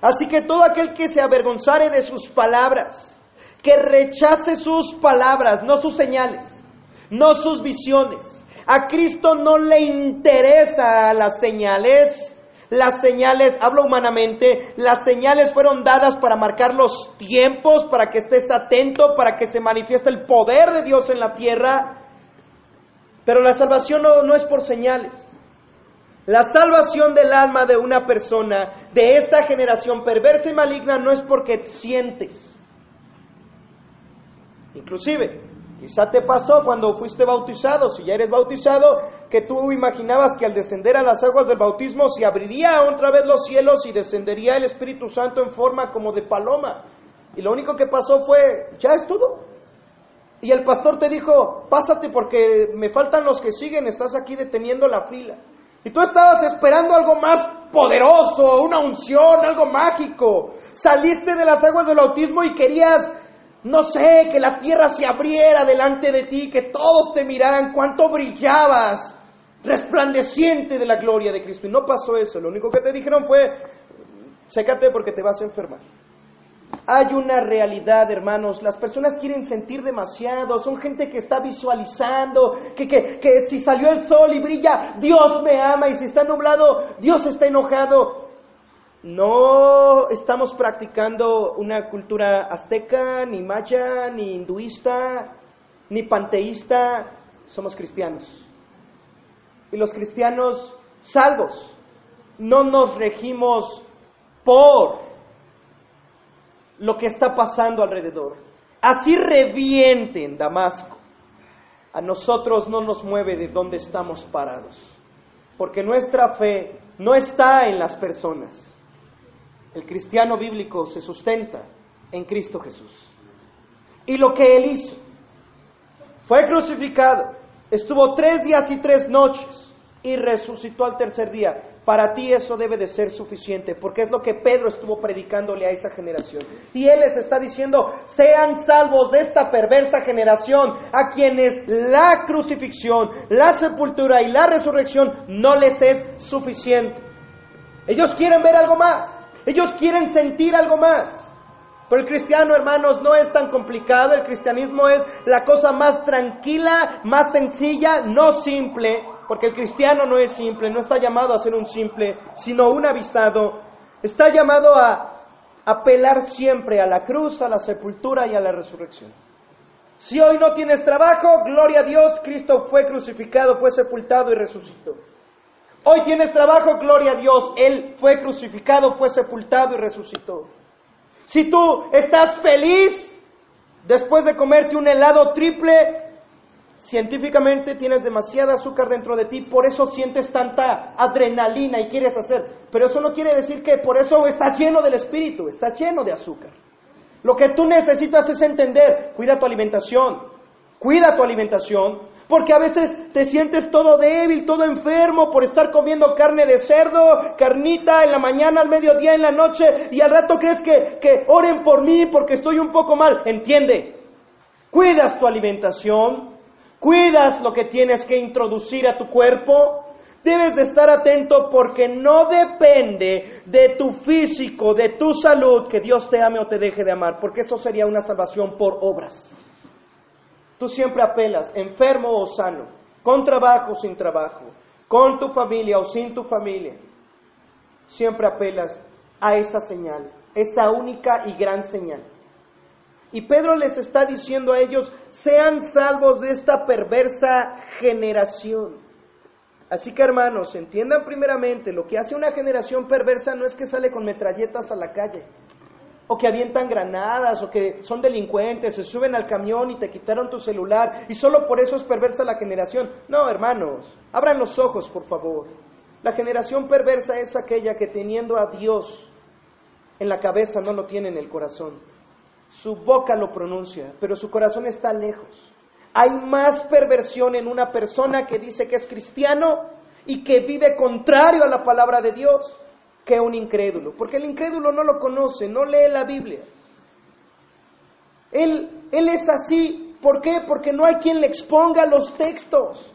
Así que todo aquel que se avergonzare de sus palabras, que rechace sus palabras, no sus señales, no sus visiones, a Cristo no le interesa las señales. Las señales, hablo humanamente, las señales fueron dadas para marcar los tiempos, para que estés atento, para que se manifieste el poder de Dios en la tierra. Pero la salvación no, no es por señales. La salvación del alma de una persona, de esta generación perversa y maligna, no es porque sientes. Inclusive, Quizá te pasó cuando fuiste bautizado, si ya eres bautizado, que tú imaginabas que al descender a las aguas del bautismo se abriría otra vez los cielos y descendería el Espíritu Santo en forma como de paloma. Y lo único que pasó fue, ya es todo. Y el pastor te dijo, pásate porque me faltan los que siguen, estás aquí deteniendo la fila. Y tú estabas esperando algo más poderoso, una unción, algo mágico. Saliste de las aguas del bautismo y querías no sé, que la tierra se abriera delante de ti, que todos te miraran cuánto brillabas, resplandeciente de la gloria de Cristo. Y no pasó eso, lo único que te dijeron fue, sécate porque te vas a enfermar. Hay una realidad, hermanos, las personas quieren sentir demasiado, son gente que está visualizando, que, que, que si salió el sol y brilla, Dios me ama, y si está nublado, Dios está enojado. No estamos practicando una cultura azteca, ni maya, ni hinduista, ni panteísta, somos cristianos. Y los cristianos salvos no nos regimos por lo que está pasando alrededor. Así revienten Damasco. A nosotros no nos mueve de dónde estamos parados, porque nuestra fe no está en las personas el cristiano bíblico se sustenta en Cristo Jesús. Y lo que él hizo, fue crucificado, estuvo tres días y tres noches y resucitó al tercer día. Para ti eso debe de ser suficiente, porque es lo que Pedro estuvo predicándole a esa generación. Y él les está diciendo, sean salvos de esta perversa generación, a quienes la crucifixión, la sepultura y la resurrección no les es suficiente. Ellos quieren ver algo más. Ellos quieren sentir algo más. Pero el cristiano, hermanos, no es tan complicado. El cristianismo es la cosa más tranquila, más sencilla, no simple. Porque el cristiano no es simple, no está llamado a ser un simple, sino un avisado. Está llamado a apelar siempre a la cruz, a la sepultura y a la resurrección. Si hoy no tienes trabajo, gloria a Dios, Cristo fue crucificado, fue sepultado y resucitó. Hoy tienes trabajo, gloria a Dios. Él fue crucificado, fue sepultado y resucitó. Si tú estás feliz después de comerte un helado triple, científicamente tienes demasiada azúcar dentro de ti, por eso sientes tanta adrenalina y quieres hacer. Pero eso no quiere decir que por eso estás lleno del espíritu, estás lleno de azúcar. Lo que tú necesitas es entender, cuida tu alimentación, Cuida tu alimentación, porque a veces te sientes todo débil, todo enfermo por estar comiendo carne de cerdo, carnita en la mañana, al mediodía, en la noche, y al rato crees que, que oren por mí porque estoy un poco mal. Entiende, cuidas tu alimentación, cuidas lo que tienes que introducir a tu cuerpo, debes de estar atento porque no depende de tu físico, de tu salud, que Dios te ame o te deje de amar, porque eso sería una salvación por obras. Tú siempre apelas, enfermo o sano, con trabajo o sin trabajo, con tu familia o sin tu familia. Siempre apelas a esa señal, esa única y gran señal. Y Pedro les está diciendo a ellos, sean salvos de esta perversa generación. Así que hermanos, entiendan primeramente, lo que hace una generación perversa no es que sale con metralletas a la calle o que avientan granadas, o que son delincuentes, se suben al camión y te quitaron tu celular, y solo por eso es perversa la generación. No, hermanos, abran los ojos, por favor. La generación perversa es aquella que teniendo a Dios en la cabeza no lo tiene en el corazón. Su boca lo pronuncia, pero su corazón está lejos. Hay más perversión en una persona que dice que es cristiano y que vive contrario a la palabra de Dios que un incrédulo, porque el incrédulo no lo conoce, no lee la Biblia. Él, él es así, ¿por qué? Porque no hay quien le exponga los textos.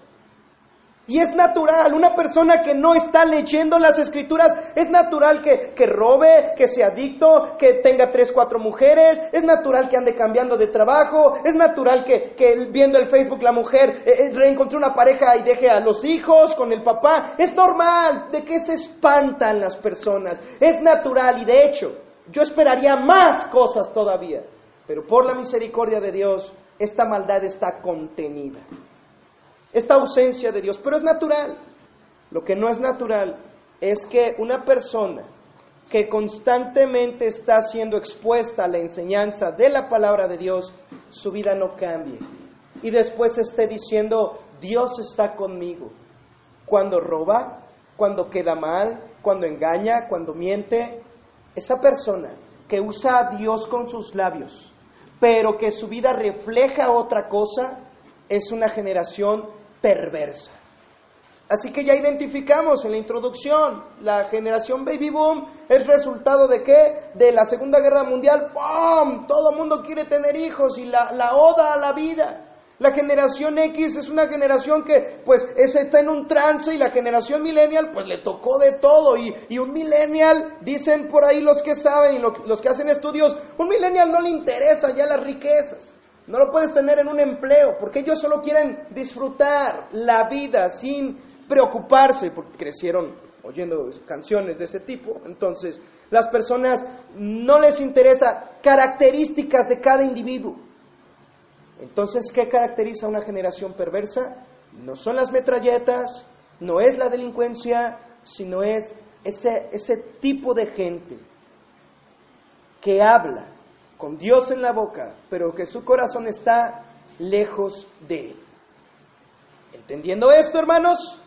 Y es natural, una persona que no está leyendo las escrituras, es natural que, que, robe, que sea adicto, que tenga tres, cuatro mujeres, es natural que ande cambiando de trabajo, es natural que, que viendo el Facebook la mujer eh, eh, reencontre una pareja y deje a los hijos con el papá. Es normal, ¿de qué se espantan las personas? Es natural y de hecho, yo esperaría más cosas todavía, pero por la misericordia de Dios, esta maldad está contenida esta ausencia de Dios, pero es natural. Lo que no es natural es que una persona que constantemente está siendo expuesta a la enseñanza de la palabra de Dios, su vida no cambie. Y después esté diciendo, Dios está conmigo. Cuando roba, cuando queda mal, cuando engaña, cuando miente, esa persona que usa a Dios con sus labios, pero que su vida refleja otra cosa, es una generación perversa. Así que ya identificamos en la introducción, la generación baby boom es resultado de qué? De la Segunda Guerra Mundial, ¡pum! Todo el mundo quiere tener hijos y la, la, oda a la vida. La generación X es una generación que pues está en un trance y la generación millennial pues le tocó de todo y, y un millennial, dicen por ahí los que saben y los que hacen estudios, un millennial no le interesa ya las riquezas. No lo puedes tener en un empleo, porque ellos solo quieren disfrutar la vida sin preocuparse, porque crecieron oyendo canciones de ese tipo. Entonces, las personas no les interesa características de cada individuo. Entonces, ¿qué caracteriza a una generación perversa? No son las metralletas, no es la delincuencia, sino es ese, ese tipo de gente que habla con Dios en la boca, pero que su corazón está lejos de Él. ¿Entendiendo esto, hermanos?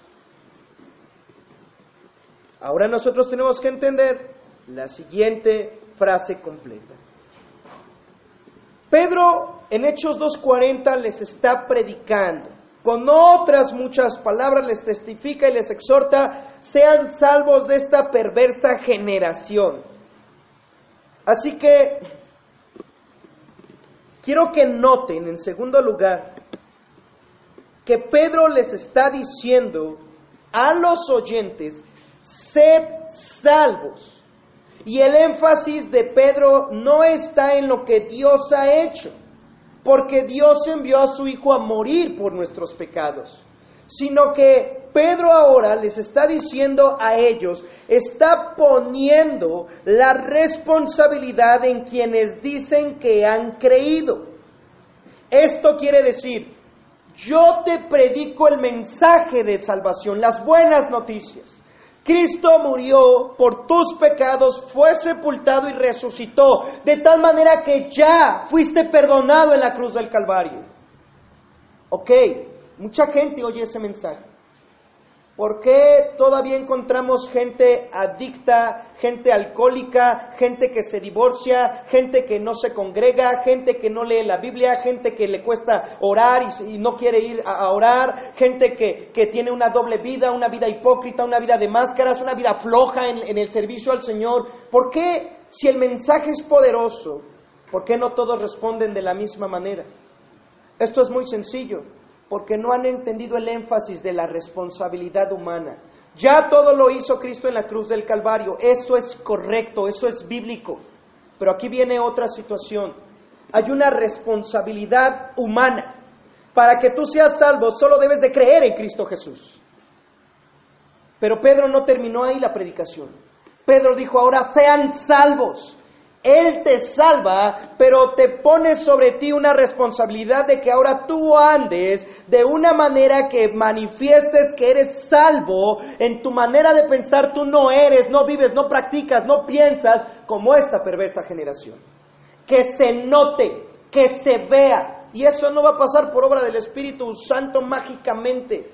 Ahora nosotros tenemos que entender la siguiente frase completa. Pedro en Hechos 2.40 les está predicando. Con otras muchas palabras les testifica y les exhorta, sean salvos de esta perversa generación. Así que Quiero que noten, en segundo lugar, que Pedro les está diciendo a los oyentes, sed salvos. Y el énfasis de Pedro no está en lo que Dios ha hecho, porque Dios envió a su Hijo a morir por nuestros pecados, sino que Pedro ahora les está diciendo a ellos, está poniendo la responsabilidad en quienes dicen que han creído. Esto quiere decir, yo te predico el mensaje de salvación, las buenas noticias. Cristo murió por tus pecados, fue sepultado y resucitó, de tal manera que ya fuiste perdonado en la cruz del Calvario. Ok, mucha gente oye ese mensaje. ¿Por qué todavía encontramos gente adicta, gente alcohólica, gente que se divorcia, gente que no se congrega, gente que no lee la Biblia, gente que le cuesta orar y, no quiere ir a, orar, gente que, tiene una doble vida, una vida hipócrita, una vida de máscaras, una vida floja en, en el servicio al Señor? ¿Por qué, si el mensaje es poderoso, por qué no todos responden de la misma manera? Esto es muy sencillo porque no han entendido el énfasis de la responsabilidad humana. Ya todo lo hizo Cristo en la cruz del Calvario. Eso es correcto, eso es bíblico. Pero aquí viene otra situación. Hay una responsabilidad humana. Para que tú seas salvo, solo debes de creer en Cristo Jesús. Pero Pedro no terminó ahí la predicación. Pedro dijo, ahora sean salvos. Él te salva, pero te pone sobre ti una responsabilidad de que ahora tú andes de una manera que manifiestes que eres salvo. En tu manera de pensar tú no eres, no vives, no practicas, no piensas como esta perversa generación. Que se note, que se vea. Y eso no va a pasar por obra del Espíritu Santo mágicamente.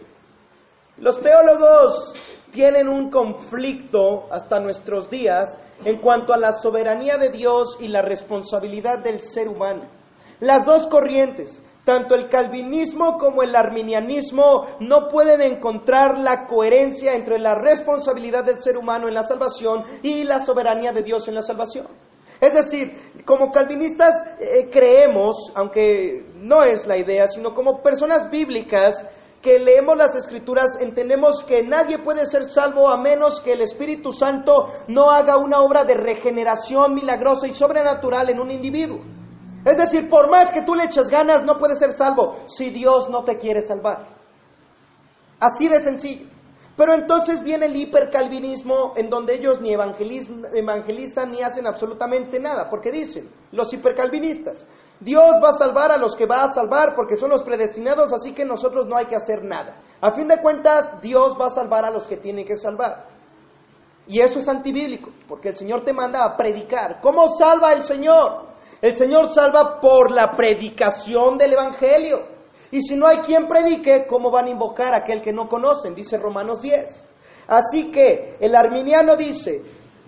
Los teólogos tienen un conflicto hasta nuestros días en cuanto a la soberanía de Dios y la responsabilidad del ser humano. Las dos corrientes, tanto el calvinismo como el arminianismo, no pueden encontrar la coherencia entre la responsabilidad del ser humano en la salvación y la soberanía de Dios en la salvación. Es decir, como calvinistas eh, creemos, aunque no es la idea, sino como personas bíblicas, que leemos las escrituras entendemos que nadie puede ser salvo a menos que el Espíritu Santo no haga una obra de regeneración milagrosa y sobrenatural en un individuo. Es decir, por más que tú le eches ganas, no puedes ser salvo si Dios no te quiere salvar. Así de sencillo. Pero entonces viene el hipercalvinismo en donde ellos ni evangelizan ni hacen absolutamente nada, porque dicen los hipercalvinistas, Dios va a salvar a los que va a salvar porque son los predestinados, así que nosotros no hay que hacer nada. A fin de cuentas, Dios va a salvar a los que tiene que salvar. Y eso es antibíblico, porque el Señor te manda a predicar. ¿Cómo salva el Señor? El Señor salva por la predicación del Evangelio. Y si no hay quien predique, ¿cómo van a invocar a aquel que no conocen? Dice Romanos 10. Así que el arminiano dice,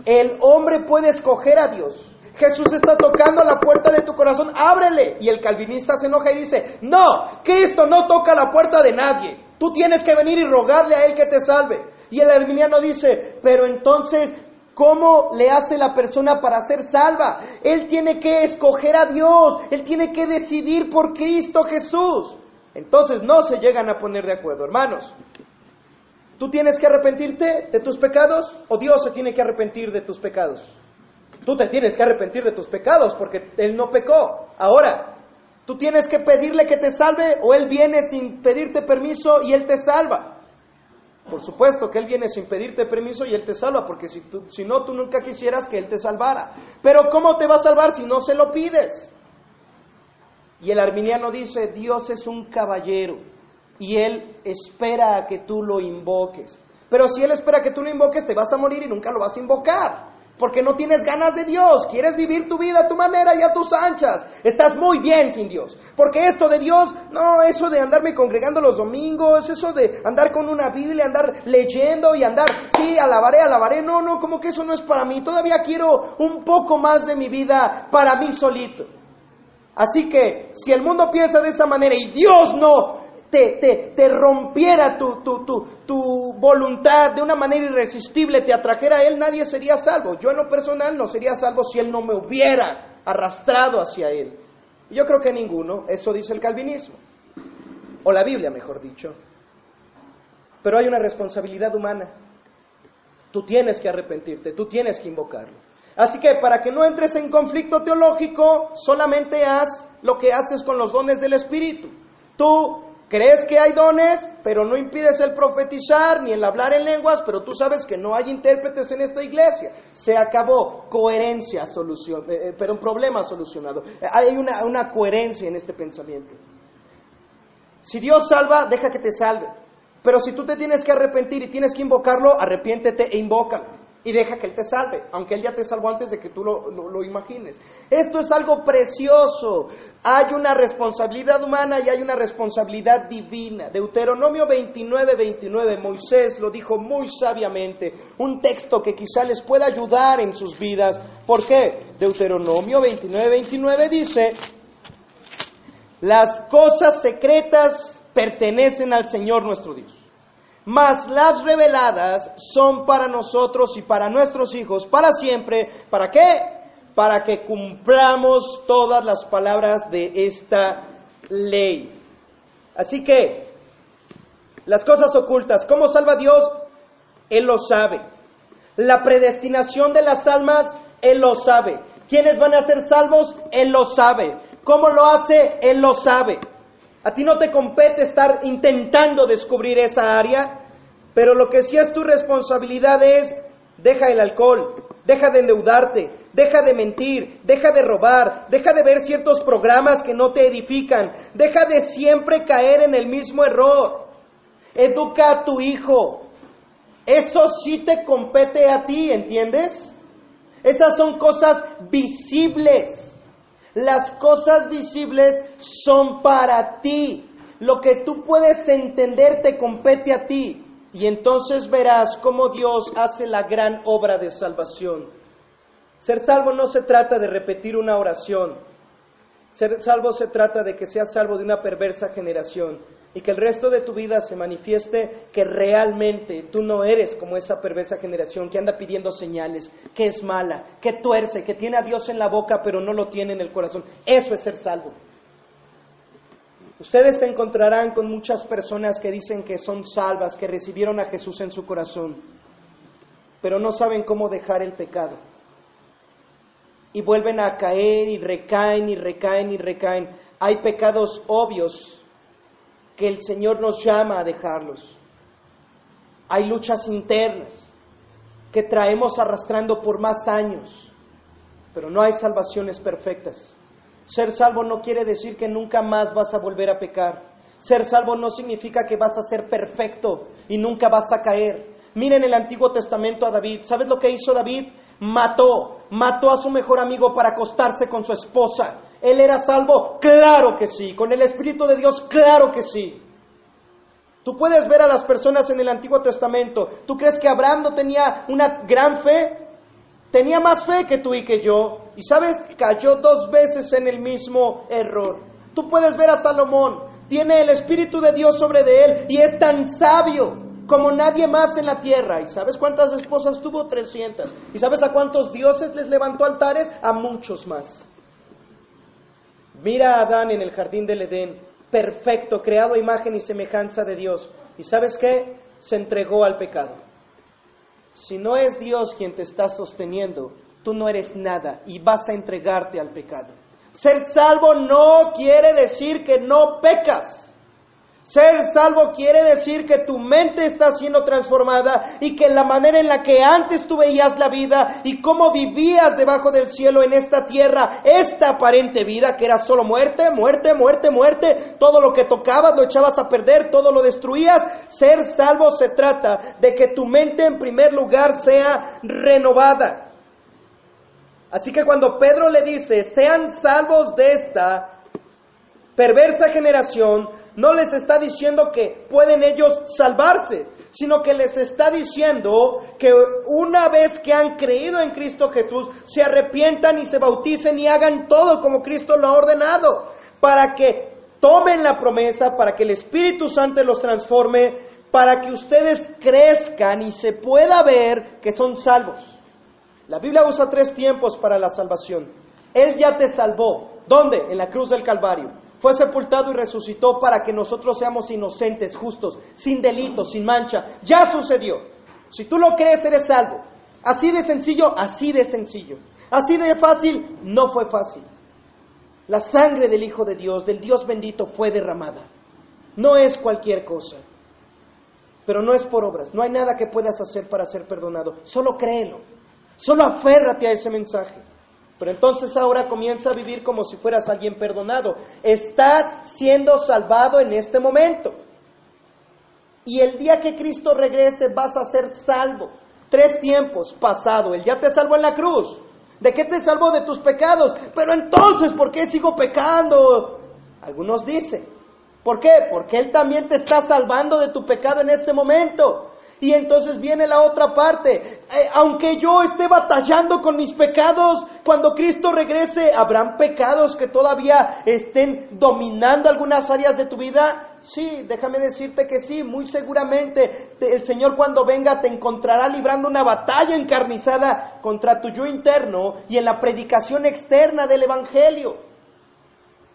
el hombre puede escoger a Dios. Jesús está tocando la puerta de tu corazón, ábrele. Y el calvinista se enoja y dice, no, Cristo no toca la puerta de nadie. Tú tienes que venir y rogarle a Él que te salve. Y el arminiano dice, pero entonces, ¿cómo le hace la persona para ser salva? Él tiene que escoger a Dios, Él tiene que decidir por Cristo Jesús. Entonces no se llegan a poner de acuerdo, hermanos. ¿Tú tienes que arrepentirte de tus pecados o Dios se tiene que arrepentir de tus pecados? Tú te tienes que arrepentir de tus pecados porque Él no pecó. Ahora, tú tienes que pedirle que te salve o Él viene sin pedirte permiso y Él te salva. Por supuesto que Él viene sin pedirte permiso y Él te salva, porque si, si no, tú nunca quisieras que Él te salvara. Pero ¿cómo te va a salvar si no se lo pides? Y el arminiano dice, Dios es un caballero y Él espera a que tú lo invoques. Pero si Él espera que tú lo invoques, te vas a morir y nunca lo vas a invocar. Porque no tienes ganas de Dios, quieres vivir tu vida a tu manera y a tus anchas. Estás muy bien sin Dios. Porque esto de Dios, no, eso de andarme congregando los domingos, eso de andar con una Biblia, andar leyendo y andar, sí, alabaré, alabaré, no, no, como que eso no es para mí. Todavía quiero un poco más de mi vida para mí solito. Así que si el mundo piensa de esa manera y Dios no te, te, te rompiera tu, tu, tu, tu, voluntad de una manera irresistible, te atrajera a Él, nadie sería salvo. Yo en lo personal no sería salvo si Él no me hubiera arrastrado hacia Él. Yo creo que ninguno, eso dice el calvinismo, o la Biblia mejor dicho. Pero hay una responsabilidad humana. Tú tienes que arrepentirte, tú tienes que invocarlo. Así que para que no entres en conflicto teológico, solamente haz lo que haces con los dones del Espíritu. Tú crees que hay dones, pero no impides el profetizar ni el hablar en lenguas, pero tú sabes que no hay intérpretes en esta iglesia. Se acabó. Coherencia, solución, eh, eh, pero un problema solucionado. Hay una, una coherencia en este pensamiento. Si Dios salva, deja que te salve. Pero si tú te tienes que arrepentir y tienes que invocarlo, arrepiéntete e invócalo. Y deja que Él te salve, aunque Él ya te salvó antes de que tú lo, lo, imagines. Esto es algo precioso. Hay una responsabilidad humana y hay una responsabilidad divina. Deuteronomio 29, 29, Moisés lo dijo muy sabiamente, un texto que quizá les pueda ayudar en sus vidas. ¿Por qué? Deuteronomio 29, 29 dice, las cosas secretas pertenecen al Señor nuestro Dios mas las reveladas son para nosotros y para nuestros hijos para siempre. ¿Para qué? Para que cumplamos todas las palabras de esta ley. Así que, las cosas ocultas, ¿cómo salva Dios? Él lo sabe. La predestinación de las almas, Él lo sabe. ¿Quiénes van a ser salvos? Él lo sabe. ¿Cómo lo hace? Él lo sabe. A ti no te compete estar intentando descubrir esa área, pero lo que sí es tu responsabilidad es, deja el alcohol, deja de endeudarte, deja de mentir, deja de robar, deja de ver ciertos programas que no te edifican, deja de siempre caer en el mismo error. Educa a tu hijo. Eso sí te compete a ti, ¿entiendes? Esas son cosas visibles. Las cosas visibles son para ti. Lo que tú puedes entender te compete a ti. Y entonces verás cómo Dios hace la gran obra de salvación. Ser salvo no se trata de repetir una oración. Ser salvo se trata de que seas salvo de una perversa generación y que el resto de tu vida se manifieste que realmente tú no eres como esa perversa generación que anda pidiendo señales, que es mala, que tuerce, que tiene a Dios en la boca pero no lo tiene en el corazón. Eso es ser salvo. Ustedes se encontrarán con muchas personas que dicen que son salvas, que recibieron a Jesús en su corazón, pero no saben cómo dejar el pecado. Y vuelven a caer y recaen y recaen y recaen. Hay pecados obvios que el Señor nos llama a dejarlos. Hay luchas internas que traemos arrastrando por más años, pero no hay salvaciones perfectas. Ser salvo no quiere decir que nunca más vas a volver a pecar. Ser salvo no significa que vas a ser perfecto y nunca vas a caer. Miren el Antiguo Testamento a David. ¿Sabes lo que hizo David? Mató, mató a su mejor amigo para acostarse con su esposa. ¿Él era salvo? Claro que sí. ¿Con el Espíritu de Dios? Claro que sí. Tú puedes ver a las personas en el Antiguo Testamento. ¿Tú crees que Abraham no tenía una gran fe? Tenía más fe que tú y que yo. Y sabes, cayó dos veces en el mismo error. Tú puedes ver a Salomón. Tiene el Espíritu de Dios sobre de él y es tan sabio como nadie más en la tierra. ¿Y sabes cuántas esposas tuvo? 300. ¿Y sabes a cuántos dioses les levantó altares? A muchos más. Mira a Adán en el jardín del Edén, perfecto, creado a imagen y semejanza de Dios. ¿Y sabes qué? Se entregó al pecado. Si no es Dios quien te está sosteniendo, tú no eres nada y vas a entregarte al pecado. Ser salvo no quiere decir que no pecas. Ser salvo quiere decir que tu mente está siendo transformada y que la manera en la que antes tú veías la vida y cómo vivías debajo del cielo en esta tierra, esta aparente vida que era solo muerte, muerte, muerte, muerte, todo lo que tocabas lo echabas a perder, todo lo destruías. Ser salvo se trata de que tu mente en primer lugar sea renovada. Así que cuando Pedro le dice, sean salvos de esta perversa generación, no les está diciendo que pueden ellos salvarse, sino que les está diciendo que una vez que han creído en Cristo Jesús, se arrepientan y se bauticen y hagan todo como Cristo lo ha ordenado, para que tomen la promesa, para que el Espíritu Santo los transforme, para que ustedes crezcan y se pueda ver que son salvos. La Biblia usa tres tiempos para la salvación. Él ya te salvó. ¿Dónde? En la cruz del Calvario fue sepultado y resucitó para que nosotros seamos inocentes, justos, sin delito, sin mancha. Ya sucedió. Si tú lo crees, eres salvo. Así de sencillo, así de sencillo. Así de fácil, no fue fácil. La sangre del Hijo de Dios, del Dios bendito, fue derramada. No es cualquier cosa. Pero no es por obras. No hay nada que puedas hacer para ser perdonado. Solo créelo. Solo aférrate a ese mensaje. Pero entonces ahora comienza a vivir como si fueras alguien perdonado. Estás siendo salvado en este momento. Y el día que Cristo regrese vas a ser salvo. Tres tiempos, pasado, Él ya te salvó en la cruz. ¿De qué te salvó? De tus pecados. Pero entonces, ¿por qué sigo pecando? Algunos dicen. ¿Por qué? Porque Él también te está salvando de tu pecado en este momento. Y entonces viene la otra parte. Eh, aunque yo esté batallando con mis pecados, cuando Cristo regrese, ¿habrán pecados que todavía estén dominando algunas áreas de tu vida? Sí, déjame decirte que sí, muy seguramente el Señor cuando venga te encontrará librando una batalla encarnizada contra tu yo interno y en la predicación externa del Evangelio.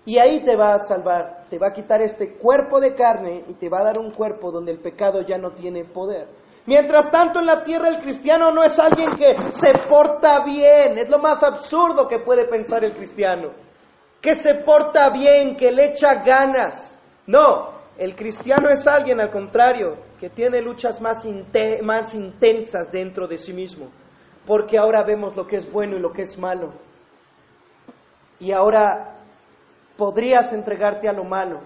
Y ahí te va a salvar, te va a quitar este cuerpo de carne y te va a dar un cuerpo donde el pecado ya no tiene poder. Mientras tanto en la tierra el cristiano no es alguien que se porta bien, es lo más absurdo que puede pensar el cristiano, que se porta bien, que le echa ganas. No, el cristiano es alguien al contrario, que tiene luchas más, más intensas dentro de sí mismo, porque ahora vemos lo que es bueno y lo que es malo. Y ahora podrías entregarte a lo malo,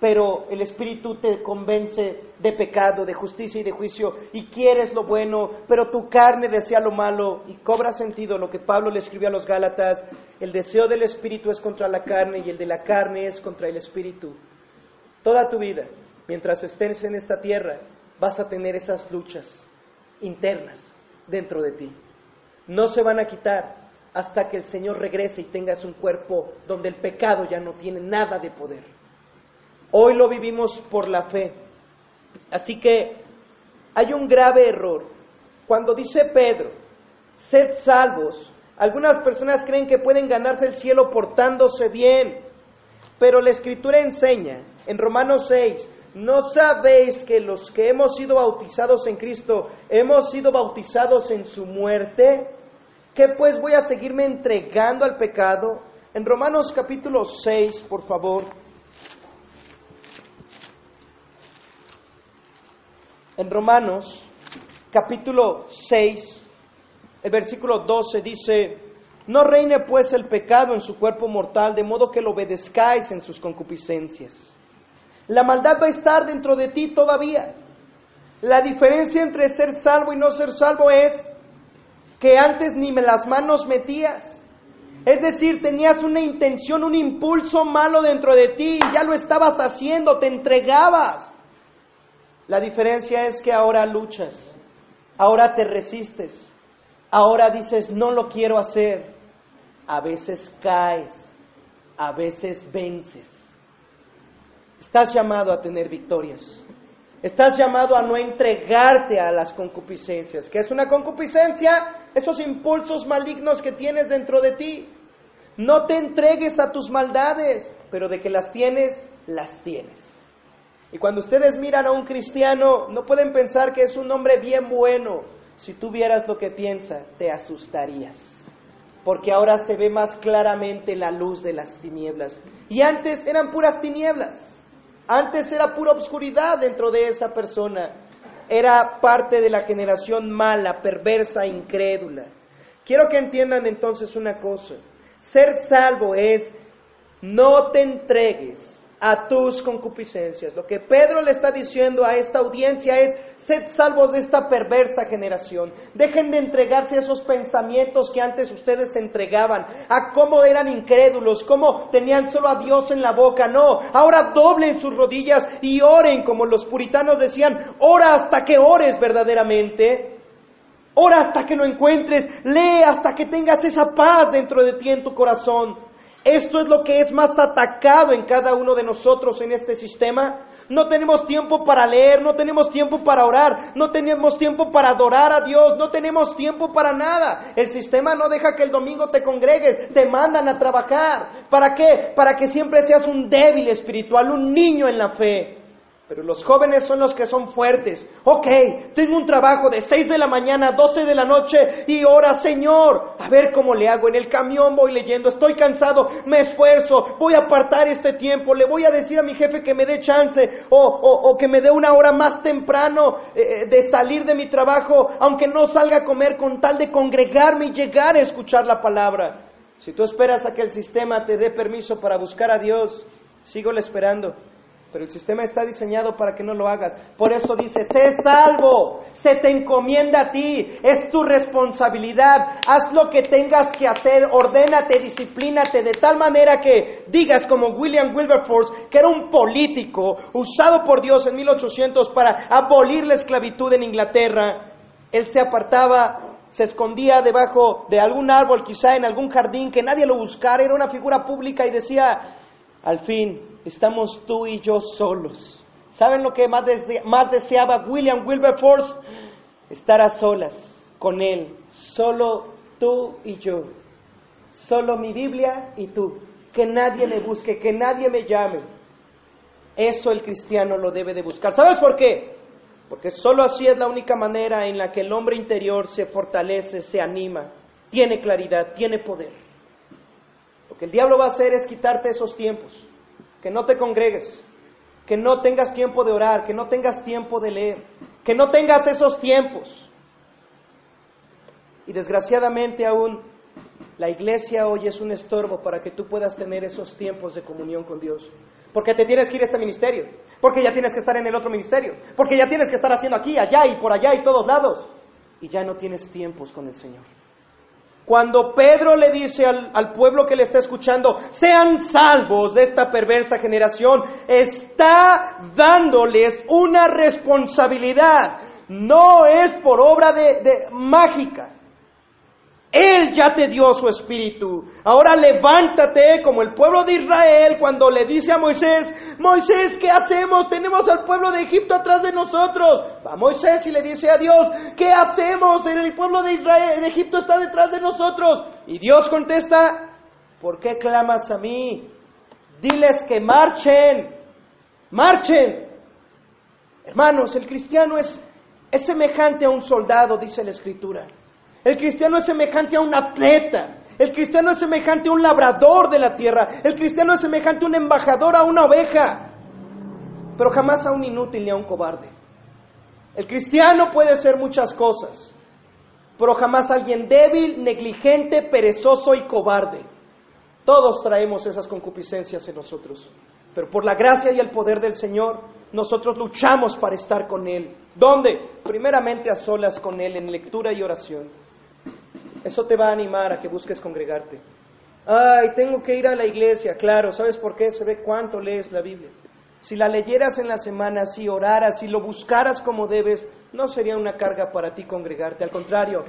pero el Espíritu te convence de pecado, de justicia y de juicio, y quieres lo bueno, pero tu carne desea lo malo, y cobra sentido lo que Pablo le escribió a los Gálatas, el deseo del Espíritu es contra la carne y el de la carne es contra el Espíritu. Toda tu vida, mientras estés en esta tierra, vas a tener esas luchas internas dentro de ti. No se van a quitar, hasta que el Señor regrese y tengas un cuerpo donde el pecado ya no tiene nada de poder. Hoy lo vivimos por la fe. Así que hay un grave error. Cuando dice Pedro, sed salvos, algunas personas creen que pueden ganarse el cielo portándose bien, pero la escritura enseña en Romanos 6, ¿no sabéis que los que hemos sido bautizados en Cristo hemos sido bautizados en su muerte? ¿Qué pues voy a seguirme entregando al pecado? En Romanos capítulo 6, por favor. En Romanos capítulo 6, el versículo 12 dice, no reine pues el pecado en su cuerpo mortal, de modo que lo obedezcáis en sus concupiscencias. La maldad va a estar dentro de ti todavía. La diferencia entre ser salvo y no ser salvo es que antes ni me las manos metías. Es decir, tenías una intención, un impulso malo dentro de ti y ya lo estabas haciendo, te entregabas. La diferencia es que ahora luchas, ahora te resistes, ahora dices, no lo quiero hacer. A veces caes, a veces vences. Estás llamado a tener victorias. Estás llamado a no entregarte a las concupiscencias. ¿Qué es una concupiscencia? Esos impulsos malignos que tienes dentro de ti. No te entregues a tus maldades, pero de que las tienes, las tienes. Y cuando ustedes miran a un cristiano, no pueden pensar que es un hombre bien bueno. Si tú vieras lo que piensa, te asustarías. Porque ahora se ve más claramente la luz de las tinieblas. Y antes eran puras tinieblas. Antes era pura obscuridad dentro de esa persona. Era parte de la generación mala, perversa, incrédula. Quiero que entiendan entonces una cosa. Ser salvo es no te entregues a tus concupiscencias. Lo que Pedro le está diciendo a esta audiencia es, sed salvos de esta perversa generación. Dejen de entregarse a esos pensamientos que antes ustedes se entregaban, a cómo eran incrédulos, cómo tenían solo a Dios en la boca. No, ahora doblen sus rodillas y oren como los puritanos decían, ora hasta que ores verdaderamente. Ora hasta que lo encuentres, lee hasta que tengas esa paz dentro de ti en tu corazón. Esto es lo que es más atacado en cada uno de nosotros en este sistema. No tenemos tiempo para leer, no tenemos tiempo para orar, no tenemos tiempo para adorar a Dios, no tenemos tiempo para nada. El sistema no deja que el domingo te congregues, te mandan a trabajar. ¿Para qué? Para que siempre seas un débil espiritual, un niño en la fe. Pero los jóvenes son los que son fuertes. Ok, tengo un trabajo de 6 de la mañana a 12 de la noche y ahora, Señor, a ver cómo le hago. En el camión voy leyendo, estoy cansado, me esfuerzo, voy a apartar este tiempo, le voy a decir a mi jefe que me dé chance o, o, que me dé una hora más temprano eh, eh, de salir de mi trabajo, aunque no salga a comer con tal de congregarme y llegar a escuchar la palabra. Si tú esperas a que el sistema te dé permiso para buscar a Dios, sígole esperando pero el sistema está diseñado para que no lo hagas. Por eso dice, sé salvo, se te encomienda a ti, es tu responsabilidad, haz lo que tengas que hacer, ordénate, disciplínate, de tal manera que digas como William Wilberforce, que era un político usado por Dios en 1800 para abolir la esclavitud en Inglaterra, él se apartaba se escondía debajo de algún árbol, quizá en algún jardín, que nadie lo buscara, era una figura pública y decía, al fin, estamos tú y yo solos. ¿Saben lo que más, deseaba William Wilberforce? Estar a solas con él, solo tú y yo, solo mi Biblia y tú, que nadie me busque, que nadie me llame. Eso el cristiano lo debe de buscar. ¿Sabes por qué? Porque solo así es la única manera en la que el hombre interior se fortalece, se anima, tiene claridad, tiene poder. Lo que el diablo va a hacer es quitarte esos tiempos, que no te congregues, que no tengas tiempo de orar, que no tengas tiempo de leer, que no tengas esos tiempos. Y desgraciadamente aún la iglesia hoy es un estorbo para que tú puedas tener esos tiempos de comunión con Dios. Porque te tienes que ir a este ministerio. Porque ya tienes que estar en el otro ministerio. Porque ya tienes que estar haciendo aquí, allá y por allá y todos lados. Y ya no tienes tiempos con el Señor. Cuando Pedro le dice al, al, pueblo que le está escuchando, sean salvos de esta perversa generación, está dándoles una responsabilidad. No es por obra de, de mágica. Él ya te dio su espíritu. Ahora levántate como el pueblo de Israel cuando le dice a Moisés, Moisés, ¿qué hacemos? Tenemos al pueblo de Egipto atrás de nosotros. Va Moisés y le dice a Dios, ¿qué hacemos? El pueblo de Israel, de Egipto está detrás de nosotros. Y Dios contesta, ¿por qué clamas a mí? Diles que marchen, marchen. Hermanos, el cristiano es, es semejante a un soldado, dice la escritura. El cristiano es semejante a un atleta. El cristiano es semejante a un labrador de la tierra. El cristiano es semejante a un embajador, a una oveja. Pero jamás a un inútil ni a un cobarde. El cristiano puede ser muchas cosas, pero jamás alguien débil, negligente, perezoso y cobarde. Todos traemos esas concupiscencias en nosotros. Pero por la gracia y el poder del Señor, nosotros luchamos para estar con Él. ¿Dónde? Primeramente a solas con Él, en lectura y oración. Eso te va a animar a que busques congregarte. Ay, tengo que ir a la iglesia. Claro, ¿sabes por qué? Se ve cuánto lees la Biblia. Si la leyeras en la semana, si oraras, si lo buscaras como debes, no sería una carga para ti congregarte. Al contrario,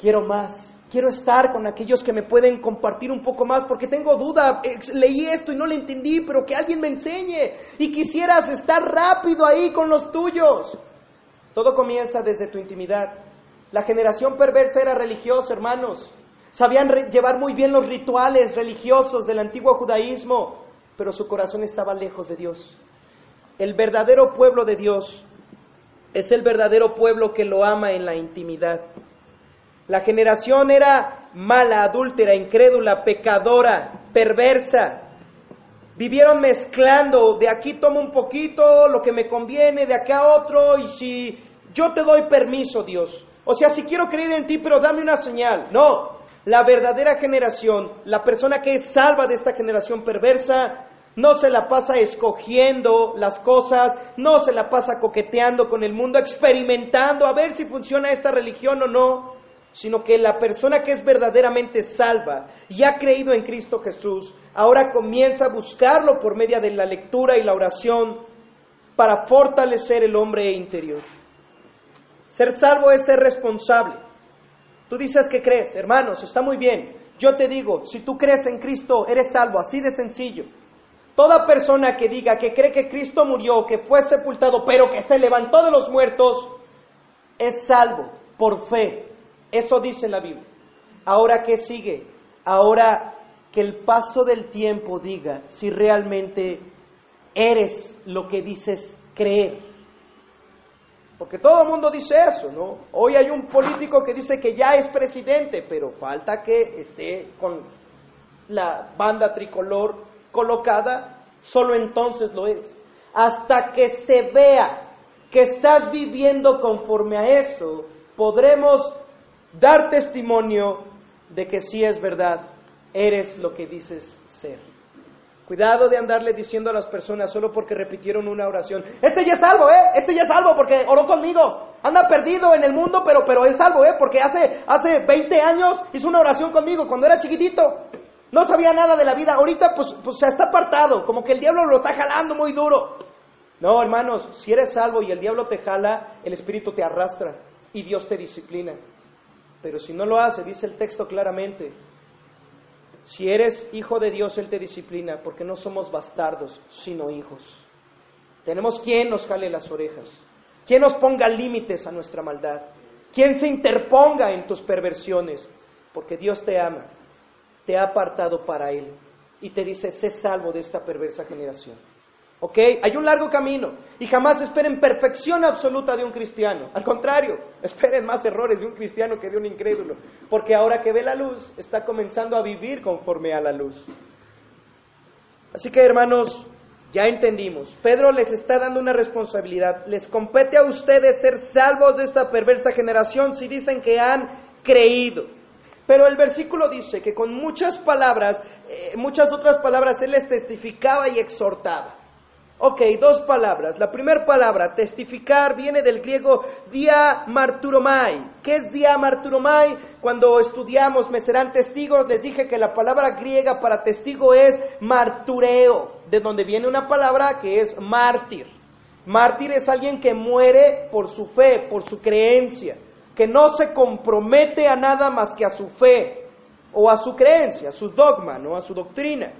quiero más. Quiero estar con aquellos que me pueden compartir un poco más porque tengo duda. Leí esto y no lo entendí, pero que alguien me enseñe. Y quisieras estar rápido ahí con los tuyos. Todo comienza desde tu intimidad. La generación perversa era religiosa, hermanos. Sabían llevar muy bien los rituales religiosos del antiguo judaísmo, pero su corazón estaba lejos de Dios. El verdadero pueblo de Dios es el verdadero pueblo que lo ama en la intimidad. La generación era mala, adúltera, incrédula, pecadora, perversa. Vivieron mezclando, de aquí tomo un poquito, lo que me conviene, de acá otro, y si yo te doy permiso, Dios, o sea, si quiero creer en ti, pero dame una señal. No, la verdadera generación, la persona que es salva de esta generación perversa, no se la pasa escogiendo las cosas, no se la pasa coqueteando con el mundo, experimentando a ver si funciona esta religión o no, sino que la persona que es verdaderamente salva y ha creído en Cristo Jesús, ahora comienza a buscarlo por medio de la lectura y la oración para fortalecer el hombre interior. Ser salvo es ser responsable. Tú dices que crees, hermanos, está muy bien. Yo te digo, si tú crees en Cristo, eres salvo, así de sencillo. Toda persona que diga que cree que Cristo murió, que fue sepultado, pero que se levantó de los muertos, es salvo por fe. Eso dice la Biblia. Ahora, ¿qué sigue? Ahora que el paso del tiempo diga si realmente eres lo que dices creer. Porque todo el mundo dice eso, ¿no? Hoy hay un político que dice que ya es presidente, pero falta que esté con la banda tricolor colocada, solo entonces lo es. Hasta que se vea que estás viviendo conforme a eso, podremos dar testimonio de que sí es verdad, eres lo que dices ser. Cuidado de andarle diciendo a las personas solo porque repitieron una oración. Este ya es salvo, ¿eh? Este ya es salvo porque oró conmigo. Anda perdido en el mundo, pero, pero es salvo, ¿eh? Porque hace, hace 20 años hizo una oración conmigo cuando era chiquitito. No sabía nada de la vida. Ahorita pues, pues se está apartado, como que el diablo lo está jalando muy duro. No, hermanos, si eres salvo y el diablo te jala, el Espíritu te arrastra y Dios te disciplina. Pero si no lo hace, dice el texto claramente, si eres hijo de Dios, Él te disciplina, porque no somos bastardos, sino hijos. Tenemos quien nos jale las orejas, quien nos ponga límites a nuestra maldad, quien se interponga en tus perversiones, porque Dios te ama, te ha apartado para Él y te dice, sé salvo de esta perversa generación. ¿Ok? Hay un largo camino y jamás esperen perfección absoluta de un cristiano. Al contrario, esperen más errores de un cristiano que de un incrédulo. Porque ahora que ve la luz, está comenzando a vivir conforme a la luz. Así que hermanos, ya entendimos. Pedro les está dando una responsabilidad. Les compete a ustedes ser salvos de esta perversa generación si dicen que han creído. Pero el versículo dice que con muchas palabras, eh, muchas otras palabras, Él les testificaba y exhortaba. Ok, dos palabras. La primera palabra, testificar, viene del griego diamarturomai. ¿Qué es diamarturomai? Cuando estudiamos me serán testigos, les dije que la palabra griega para testigo es martureo, de donde viene una palabra que es mártir. Mártir es alguien que muere por su fe, por su creencia, que no se compromete a nada más que a su fe o a su creencia, a su dogma, no a su doctrina.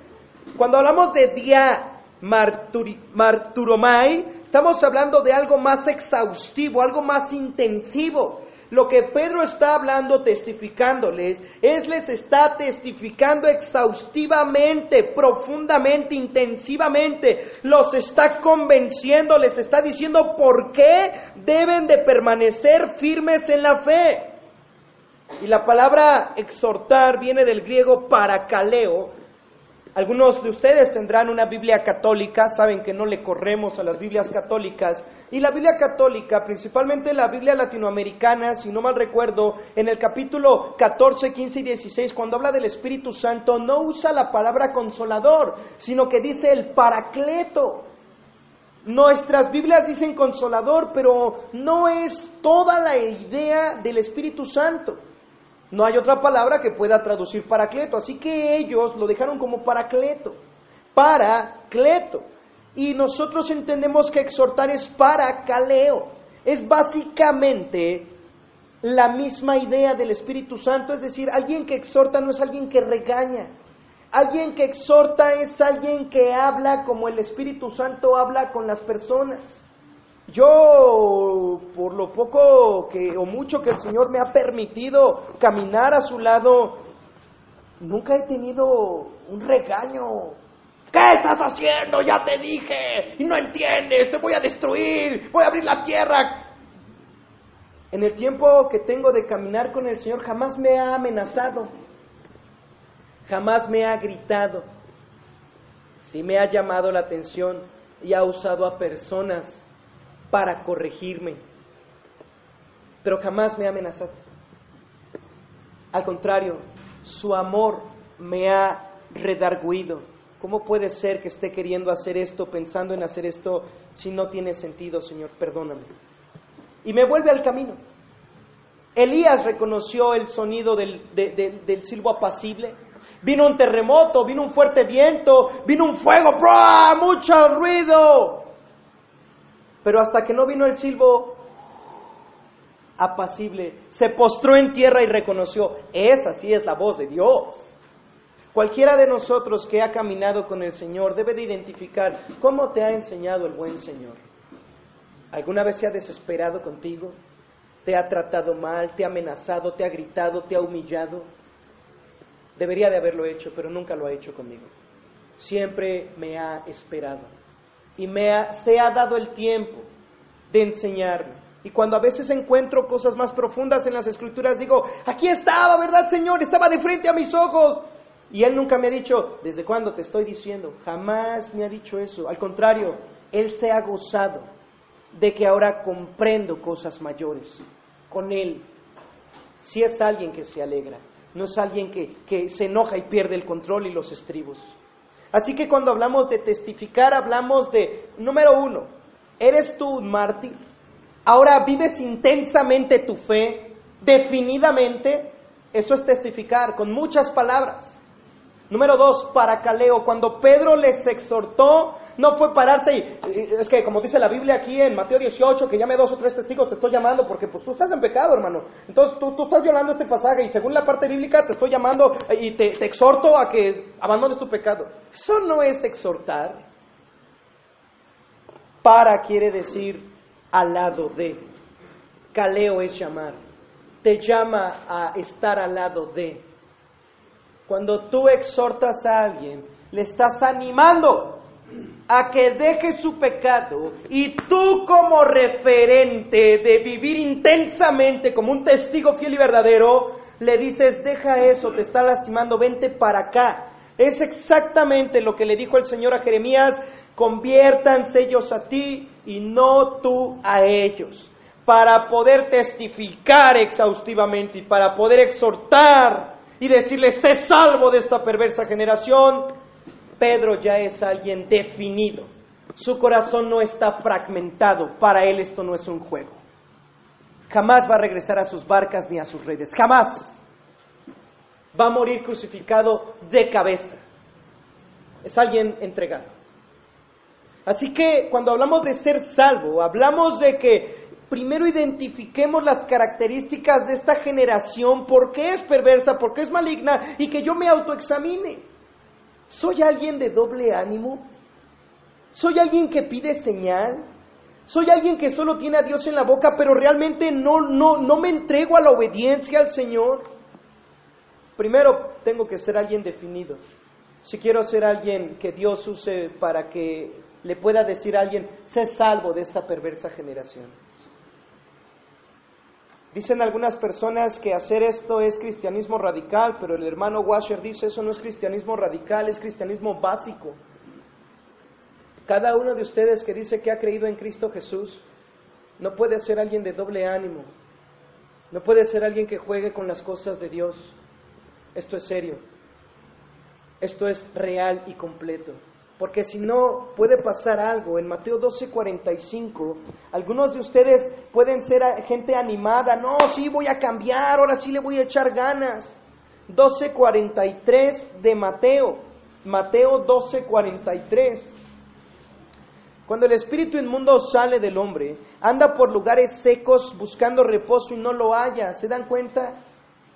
Cuando hablamos de dia marturomai, estamos hablando de algo más exhaustivo, algo más intensivo. Lo que Pedro está hablando, testificándoles, es les está testificando exhaustivamente, profundamente, intensivamente. Los está convenciendo, les está diciendo por qué deben de permanecer firmes en la fe. Y la palabra exhortar viene del griego paracaleo, algunos de ustedes tendrán una Biblia católica, saben que no le corremos a las Biblias católicas. Y la Biblia católica, principalmente la Biblia latinoamericana, si no mal recuerdo, en el capítulo 14, 15 y 16, cuando habla del Espíritu Santo, no usa la palabra consolador, sino que dice el paracleto. Nuestras Biblias dicen consolador, pero no es toda la idea del Espíritu Santo. No hay otra palabra que pueda traducir paracleto, así que ellos lo dejaron como paracleto, paracleto. Y nosotros entendemos que exhortar es paracaleo, es básicamente la misma idea del Espíritu Santo, es decir, alguien que exhorta no es alguien que regaña, alguien que exhorta es alguien que habla como el Espíritu Santo habla con las personas. Yo, por lo poco que, o mucho que el Señor me ha permitido caminar a su lado, nunca he tenido un regaño. ¿Qué estás haciendo? Ya te dije. Y no entiendes. Te voy a destruir. Voy a abrir la tierra. En el tiempo que tengo de caminar con el Señor, jamás me ha amenazado. Jamás me ha gritado. Sí me ha llamado la atención y ha usado a personas para corregirme, pero jamás me ha amenazado. Al contrario, su amor me ha redarguido. ¿Cómo puede ser que esté queriendo hacer esto, pensando en hacer esto, si no tiene sentido, Señor? Perdóname. Y me vuelve al camino. Elías reconoció el sonido del, silbo apacible. Vino un terremoto, vino un fuerte viento, vino un fuego, ¡Bro! mucho ruido. Pero hasta que no vino el silbo apacible, se postró en tierra y reconoció, esa sí es la voz de Dios. Cualquiera de nosotros que ha caminado con el Señor debe de identificar cómo te ha enseñado el buen Señor. ¿Alguna vez se ha desesperado contigo? ¿Te ha tratado mal? ¿Te ha amenazado? ¿Te ha gritado? ¿Te ha humillado? Debería de haberlo hecho, pero nunca lo ha hecho conmigo. Siempre me ha esperado y me ha, se ha dado el tiempo de enseñarme. Y cuando a veces encuentro cosas más profundas en las escrituras, digo, aquí estaba, ¿verdad, Señor? Estaba de frente a mis ojos. Y Él nunca me ha dicho, ¿desde cuándo te estoy diciendo? Jamás me ha dicho eso. Al contrario, Él se ha gozado de que ahora comprendo cosas mayores con Él. Si es alguien que se alegra, no es alguien que, que se enoja y pierde el control y los estribos. Así que cuando hablamos de testificar, hablamos de, número uno, ¿eres tú un mártir? Ahora vives intensamente tu fe, definidamente, eso es testificar, con muchas palabras. Número dos, para Caleo. Cuando Pedro les exhortó, no fue pararse y, es que como dice la Biblia aquí en Mateo 18, que llame dos o tres testigos, te estoy llamando porque pues tú estás en pecado, hermano. Entonces tú, tú estás violando este pasaje y según la parte bíblica te estoy llamando y te, te exhorto a que abandones tu pecado. Eso no es exhortar. Para quiere decir al lado de. Caleo es llamar. Te llama a estar al lado de. Cuando tú exhortas a alguien, le estás animando a que deje su pecado y tú como referente de vivir intensamente como un testigo fiel y verdadero, le dices, deja eso, te está lastimando, vente para acá. Es exactamente lo que le dijo el Señor a Jeremías, conviértanse ellos a ti y no tú a ellos, para poder testificar exhaustivamente y para poder exhortar y decirle, sé salvo de esta perversa generación, Pedro ya es alguien definido. Su corazón no está fragmentado. Para él esto no es un juego. Jamás va a regresar a sus barcas ni a sus redes. Jamás. Va a morir crucificado de cabeza. Es alguien entregado. Así que cuando hablamos de ser salvo, hablamos de que primero identifiquemos las características de esta generación, por qué es perversa, por qué es maligna, y que yo me autoexamine. ¿Soy alguien de doble ánimo? ¿Soy alguien que pide señal? ¿Soy alguien que solo tiene a Dios en la boca, pero realmente no, no, no me entrego a la obediencia al Señor? Primero tengo que ser alguien definido. Si quiero ser alguien que Dios use para que le pueda decir a alguien, sé salvo de esta perversa generación. Dicen algunas personas que hacer esto es cristianismo radical, pero el hermano Washer dice eso no es cristianismo radical, es cristianismo básico. Cada uno de ustedes que dice que ha creído en Cristo Jesús no puede ser alguien de doble ánimo, no puede ser alguien que juegue con las cosas de Dios. Esto es serio, esto es real y completo. Porque si no, puede pasar algo. En Mateo 12:45, algunos de ustedes pueden ser gente animada. No, sí, voy a cambiar, ahora sí le voy a echar ganas. 12:43 de Mateo. Mateo 12:43. Cuando el espíritu inmundo sale del hombre, anda por lugares secos buscando reposo y no lo halla. ¿Se dan cuenta?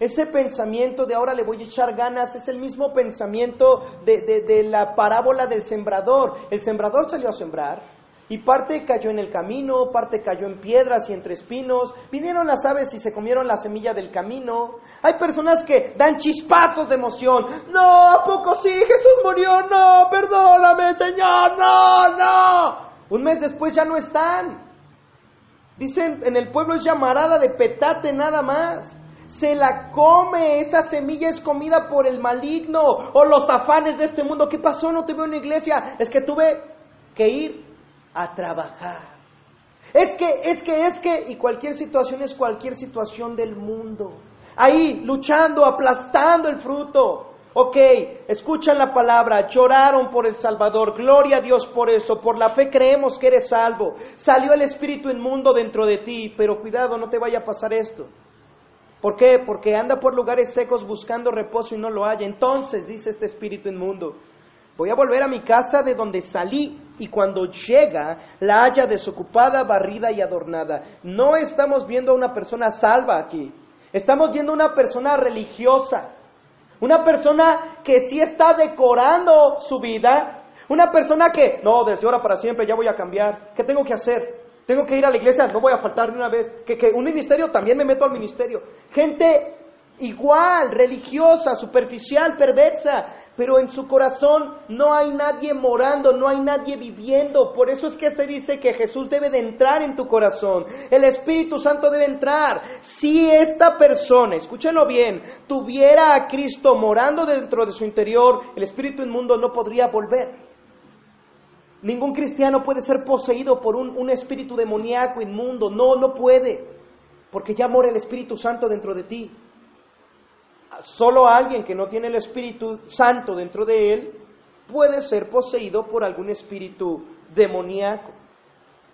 Ese pensamiento de ahora le voy a echar ganas es el mismo pensamiento de, la parábola del sembrador. El sembrador salió a sembrar y parte cayó en el camino, parte cayó en piedras y entre espinos. Vinieron las aves y se comieron la semilla del camino. Hay personas que dan chispazos de emoción. No, ¿a poco sí? Jesús murió. No, perdóname, Señor. No, no. Un mes después ya no están. Dicen, en el pueblo es llamarada de petate nada más se la come, esa semilla es comida por el maligno o los afanes de este mundo. ¿Qué pasó? No te veo en la iglesia. Es que tuve que ir a trabajar. Es que, es que, es que, y cualquier situación es cualquier situación del mundo. Ahí, luchando, aplastando el fruto. Ok, escuchan la palabra, lloraron por el Salvador, gloria a Dios por eso, por la fe creemos que eres salvo. Salió el espíritu inmundo dentro de ti, pero cuidado, no te vaya a pasar esto. ¿Por qué? Porque anda por lugares secos buscando reposo y no lo halla. Entonces, dice este espíritu inmundo, voy a volver a mi casa de donde salí y cuando llega la haya desocupada, barrida y adornada. No estamos viendo a una persona salva aquí. Estamos viendo a una persona religiosa. Una persona que sí está decorando su vida. Una persona que, no, desde ahora para siempre ya voy a cambiar. ¿Qué tengo que hacer? Tengo que ir a la iglesia, no voy a faltar ni una vez. Que, que un ministerio, también me meto al ministerio. Gente igual, religiosa, superficial, perversa, pero en su corazón no hay nadie morando, no hay nadie viviendo. Por eso es que se dice que Jesús debe de entrar en tu corazón, el Espíritu Santo debe entrar. Si esta persona, escúchenlo bien, tuviera a Cristo morando dentro de su interior, el Espíritu inmundo no podría volver. Ningún cristiano puede ser poseído por un, espíritu demoníaco, inmundo. No, no puede. Porque ya mora el Espíritu Santo dentro de ti. Solo alguien que no tiene el Espíritu Santo dentro de él puede ser poseído por algún espíritu demoníaco,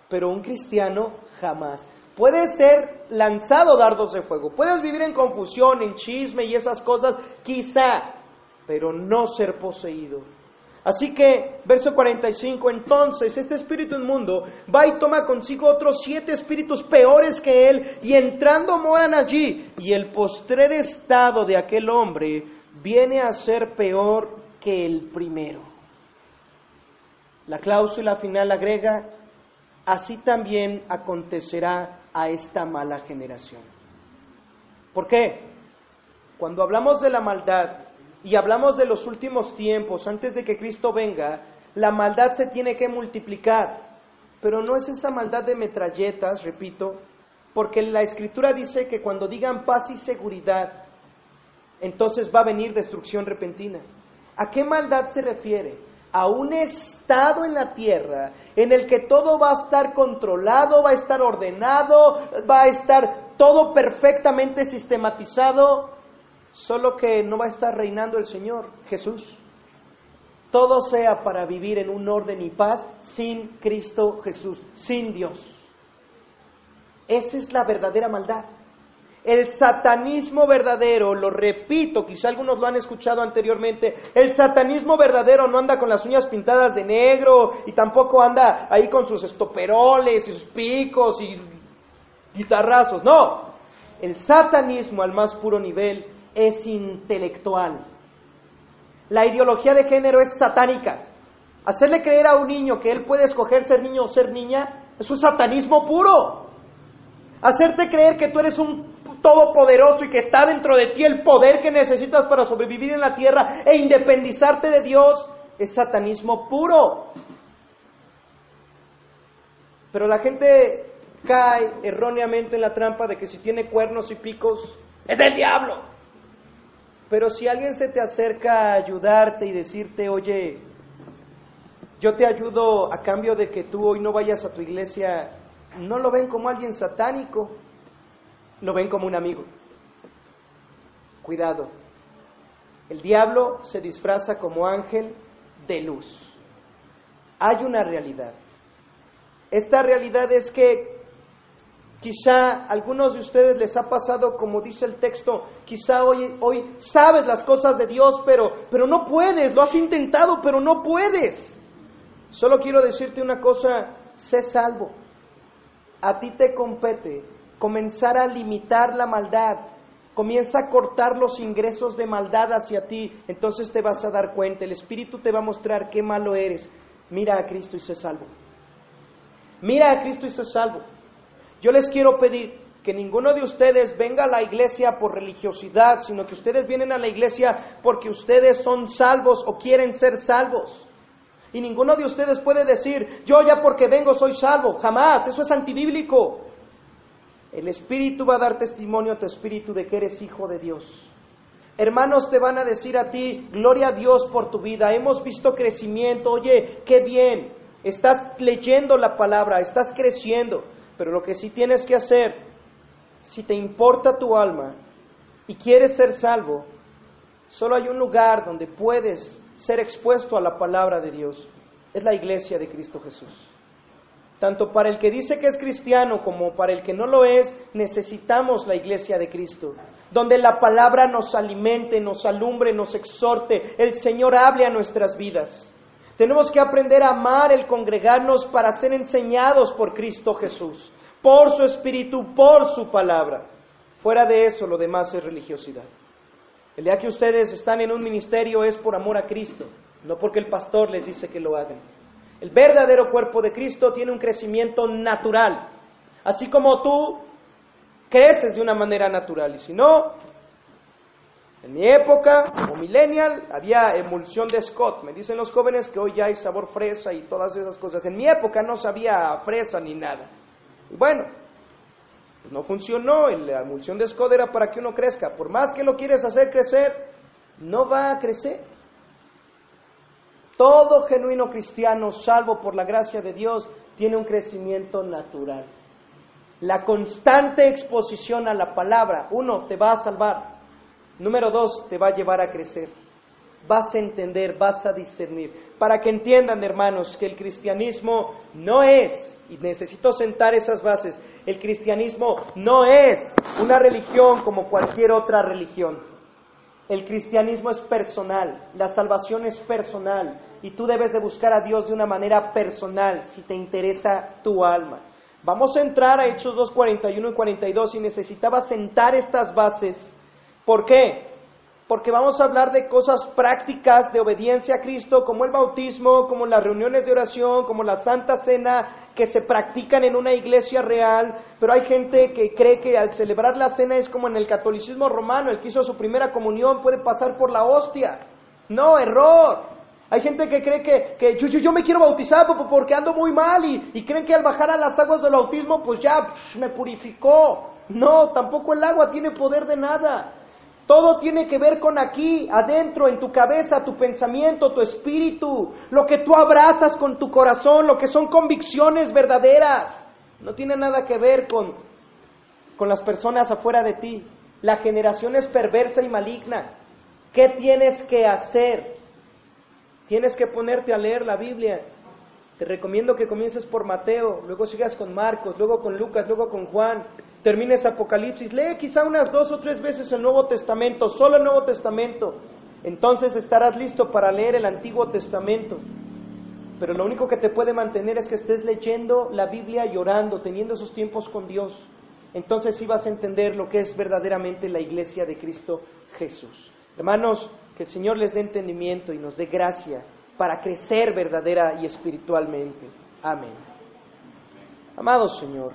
pero un cristiano jamás. Puede ser lanzado dardos de fuego, puedes vivir en confusión, en chisme y esas cosas, quizá, pero no ser poseído. Así que, verso 45, entonces este espíritu inmundo va y toma consigo otros siete espíritus peores que él, y entrando moran allí, y el postrer estado de aquel hombre viene a ser peor que el primero. La cláusula final agrega, así también acontecerá a esta mala generación. ¿Por qué? Cuando hablamos de la maldad, y hablamos de los últimos tiempos, antes de que Cristo venga, la maldad se tiene que multiplicar. Pero no es esa maldad de metralletas, repito, porque la escritura dice que cuando digan paz y seguridad, entonces va a venir destrucción repentina. ¿A qué maldad se refiere? A un estado en la tierra en el que todo va a estar controlado, va a estar ordenado, va a estar todo perfectamente sistematizado solo que no va a estar reinando el Señor Jesús. Todo sea para vivir en un orden y paz sin Cristo Jesús, sin Dios. Esa es la verdadera maldad. El satanismo verdadero, lo repito, quizá algunos lo han escuchado anteriormente, el satanismo verdadero no anda con las uñas pintadas de negro y tampoco anda ahí con sus estoperoles y sus picos y guitarrazos, no. El satanismo al más puro nivel es intelectual. La ideología de género es satánica. Hacerle creer a un niño que él puede escoger ser niño o ser niña, es un satanismo puro. Hacerte creer que tú eres un todopoderoso y que está dentro de ti el poder que necesitas para sobrevivir en la tierra e independizarte de Dios, es satanismo puro. Pero la gente cae erróneamente en la trampa de que si tiene cuernos y picos, es el diablo. Pero si alguien se te acerca a ayudarte y decirte, oye, yo te ayudo a cambio de que tú hoy no vayas a tu iglesia, no lo ven como alguien satánico, lo ven como un amigo. Cuidado, el diablo se disfraza como ángel de luz. Hay una realidad. Esta realidad es que Quizá a algunos de ustedes les ha pasado, como dice el texto, quizá hoy, hoy sabes las cosas de Dios, pero, pero no puedes, lo has intentado, pero no puedes. Solo quiero decirte una cosa, sé salvo. A ti te compete comenzar a limitar la maldad, comienza a cortar los ingresos de maldad hacia ti, entonces te vas a dar cuenta, el Espíritu te va a mostrar qué malo eres. Mira a Cristo y sé salvo. Mira a Cristo y sé salvo. Yo les quiero pedir que ninguno de ustedes venga a la iglesia por religiosidad, sino que ustedes vienen a la iglesia porque ustedes son salvos o quieren ser salvos. Y ninguno de ustedes puede decir, yo ya porque vengo soy salvo. Jamás, eso es antibíblico. El Espíritu va a dar testimonio a tu Espíritu de que eres hijo de Dios. Hermanos te van a decir a ti, gloria a Dios por tu vida, hemos visto crecimiento, oye, qué bien, estás leyendo la palabra, estás creciendo. Pero lo que sí tienes que hacer, si te importa tu alma y quieres ser salvo, solo hay un lugar donde puedes ser expuesto a la palabra de Dios. Es la iglesia de Cristo Jesús. Tanto para el que dice que es cristiano como para el que no lo es, necesitamos la iglesia de Cristo, donde la palabra nos alimente, nos alumbre, nos exhorte, el Señor hable a nuestras vidas. Tenemos que aprender a amar el congregarnos para ser enseñados por Cristo Jesús, por su Espíritu, por su palabra. Fuera de eso, lo demás es religiosidad. El día que ustedes están en un ministerio es por amor a Cristo, no porque el pastor les dice que lo hagan. El verdadero cuerpo de Cristo tiene un crecimiento natural, así como tú creces de una manera natural. Y si no, en mi época, como millennial, había emulsión de Scott. Me dicen los jóvenes que hoy ya hay sabor fresa y todas esas cosas. En mi época no sabía fresa ni nada. Y bueno, pues no funcionó. La emulsión de Scott era para que uno crezca. Por más que lo quieres hacer crecer, no va a crecer. Todo genuino cristiano, salvo por la gracia de Dios, tiene un crecimiento natural. La constante exposición a la palabra, uno, te va a salvar. Número dos, te va a llevar a crecer. vas a entender, vas a discernir. Para que entiendan, hermanos, que el cristianismo no es, y necesito sentar esas bases, el cristianismo no es una religión como cualquier otra religión. El cristianismo es personal, la salvación es personal y tú debes de buscar a Dios de una manera personal si te interesa tu alma. Vamos a entrar a Hechos 2, 41 y 42 y necesitaba sentar estas bases. ¿Por qué? porque vamos a hablar de cosas prácticas de obediencia a Cristo, como el bautismo, como las reuniones de oración, como la Santa Cena, que se practican en una iglesia real, pero hay gente que cree que al celebrar la cena es como en el catolicismo romano, el que hizo su primera comunión puede pasar por la hostia. No, error. Hay gente que cree que, que yo, yo, me quiero bautizar porque ando muy mal y, y, creen que al bajar a las aguas del bautismo pues ya me purificó. No, tampoco el agua tiene poder de nada. Todo tiene que ver con aquí, adentro, en tu cabeza, tu pensamiento, tu espíritu, lo que tú abrazas con tu corazón, lo que son convicciones verdaderas. No tiene nada que ver con, con las personas afuera de ti. La generación es perversa y maligna. ¿Qué tienes que hacer? Tienes que ponerte a leer la Biblia. Te recomiendo que comiences por Mateo, luego sigas con Marcos, luego con Lucas, luego con Juan, termines Apocalipsis, lee quizá unas dos o tres veces el Nuevo Testamento, solo el Nuevo Testamento. Entonces estarás listo para leer el Antiguo Testamento. Pero lo único que te puede mantener es que estés leyendo la Biblia y orando, teniendo esos tiempos con Dios. Entonces sí vas a entender lo que es verdaderamente la iglesia de Cristo Jesús. Hermanos, que el Señor les dé entendimiento y nos dé gracia para crecer verdadera y espiritualmente. Amén. Amado Señor,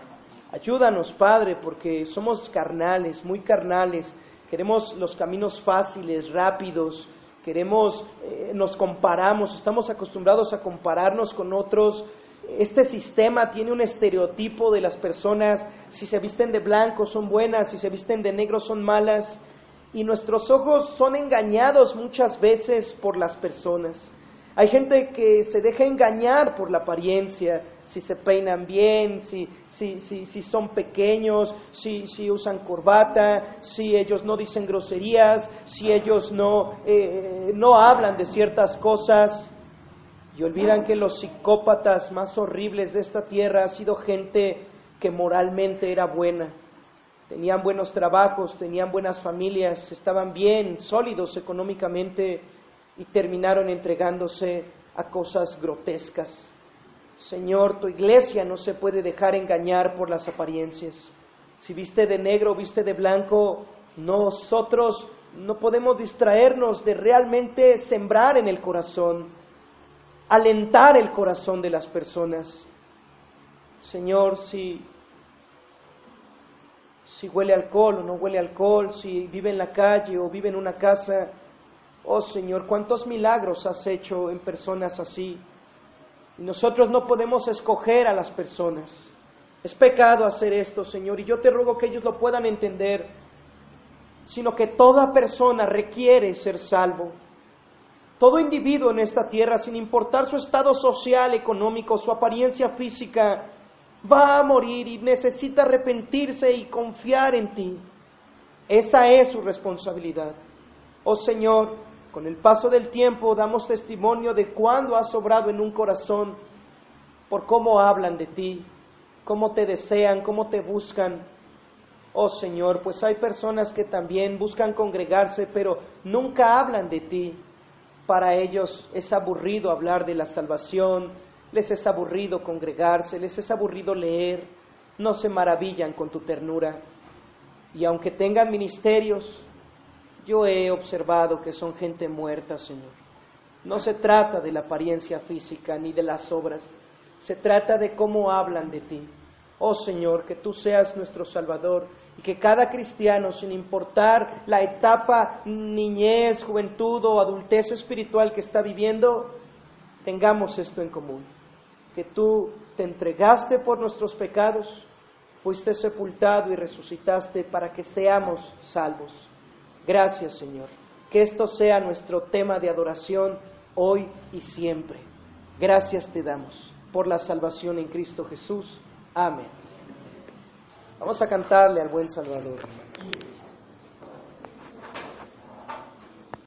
ayúdanos, Padre, porque somos carnales, muy carnales. Queremos los caminos fáciles, rápidos. Queremos, eh, nos comparamos, estamos acostumbrados a compararnos con otros. Este sistema tiene un estereotipo de las personas. Si se visten de blanco son buenas, si se visten de negro son malas. Y nuestros ojos son engañados muchas veces por las personas. Hay gente que se deja engañar por la apariencia, si se peinan bien, si, si, si, si son pequeños, si, si, usan corbata, si ellos no dicen groserías, si ellos no, eh, no hablan de ciertas cosas. Y olvidan que los psicópatas más horribles de esta tierra ha sido gente que moralmente era buena. Tenían buenos trabajos, tenían buenas familias, estaban bien, sólidos económicamente y terminaron entregándose a cosas grotescas. Señor, tu iglesia no se puede dejar engañar por las apariencias. Si viste de negro, viste de blanco, nosotros no podemos distraernos de realmente sembrar en el corazón, alentar el corazón de las personas. Señor, si, si huele alcohol o no huele alcohol, si vive en la calle o vive en una casa, Oh Señor, cuántos milagros has hecho en personas así. Nosotros no podemos escoger a las personas. Es pecado hacer esto, Señor, y yo te ruego que ellos lo puedan entender, sino que toda persona requiere ser salvo. Todo individuo en esta tierra, sin importar su estado social, económico, su apariencia física, va a morir y necesita arrepentirse y confiar en ti. Esa es su responsabilidad. Oh Señor, con el paso del tiempo damos testimonio de cuándo has sobrado en un corazón, por cómo hablan de ti, cómo te desean, cómo te buscan. Oh Señor, pues hay personas que también buscan congregarse, pero nunca hablan de ti. Para ellos es aburrido hablar de la salvación, les es aburrido congregarse, les es aburrido leer, no se maravillan con tu ternura. Y aunque tengan ministerios, yo he observado que son gente muerta, Señor. No se trata de la apariencia física ni de las obras, se trata de cómo hablan de ti. Oh Señor, que tú seas nuestro Salvador y que cada cristiano, sin importar la etapa niñez, juventud o adultez espiritual que está viviendo, tengamos esto en común. Que tú te entregaste por nuestros pecados, fuiste sepultado y resucitaste para que seamos salvos. Gracias, Señor. Que esto sea nuestro tema de adoración hoy y siempre. Gracias te damos por la salvación en Cristo Jesús. Amén. Vamos a cantarle al buen Salvador.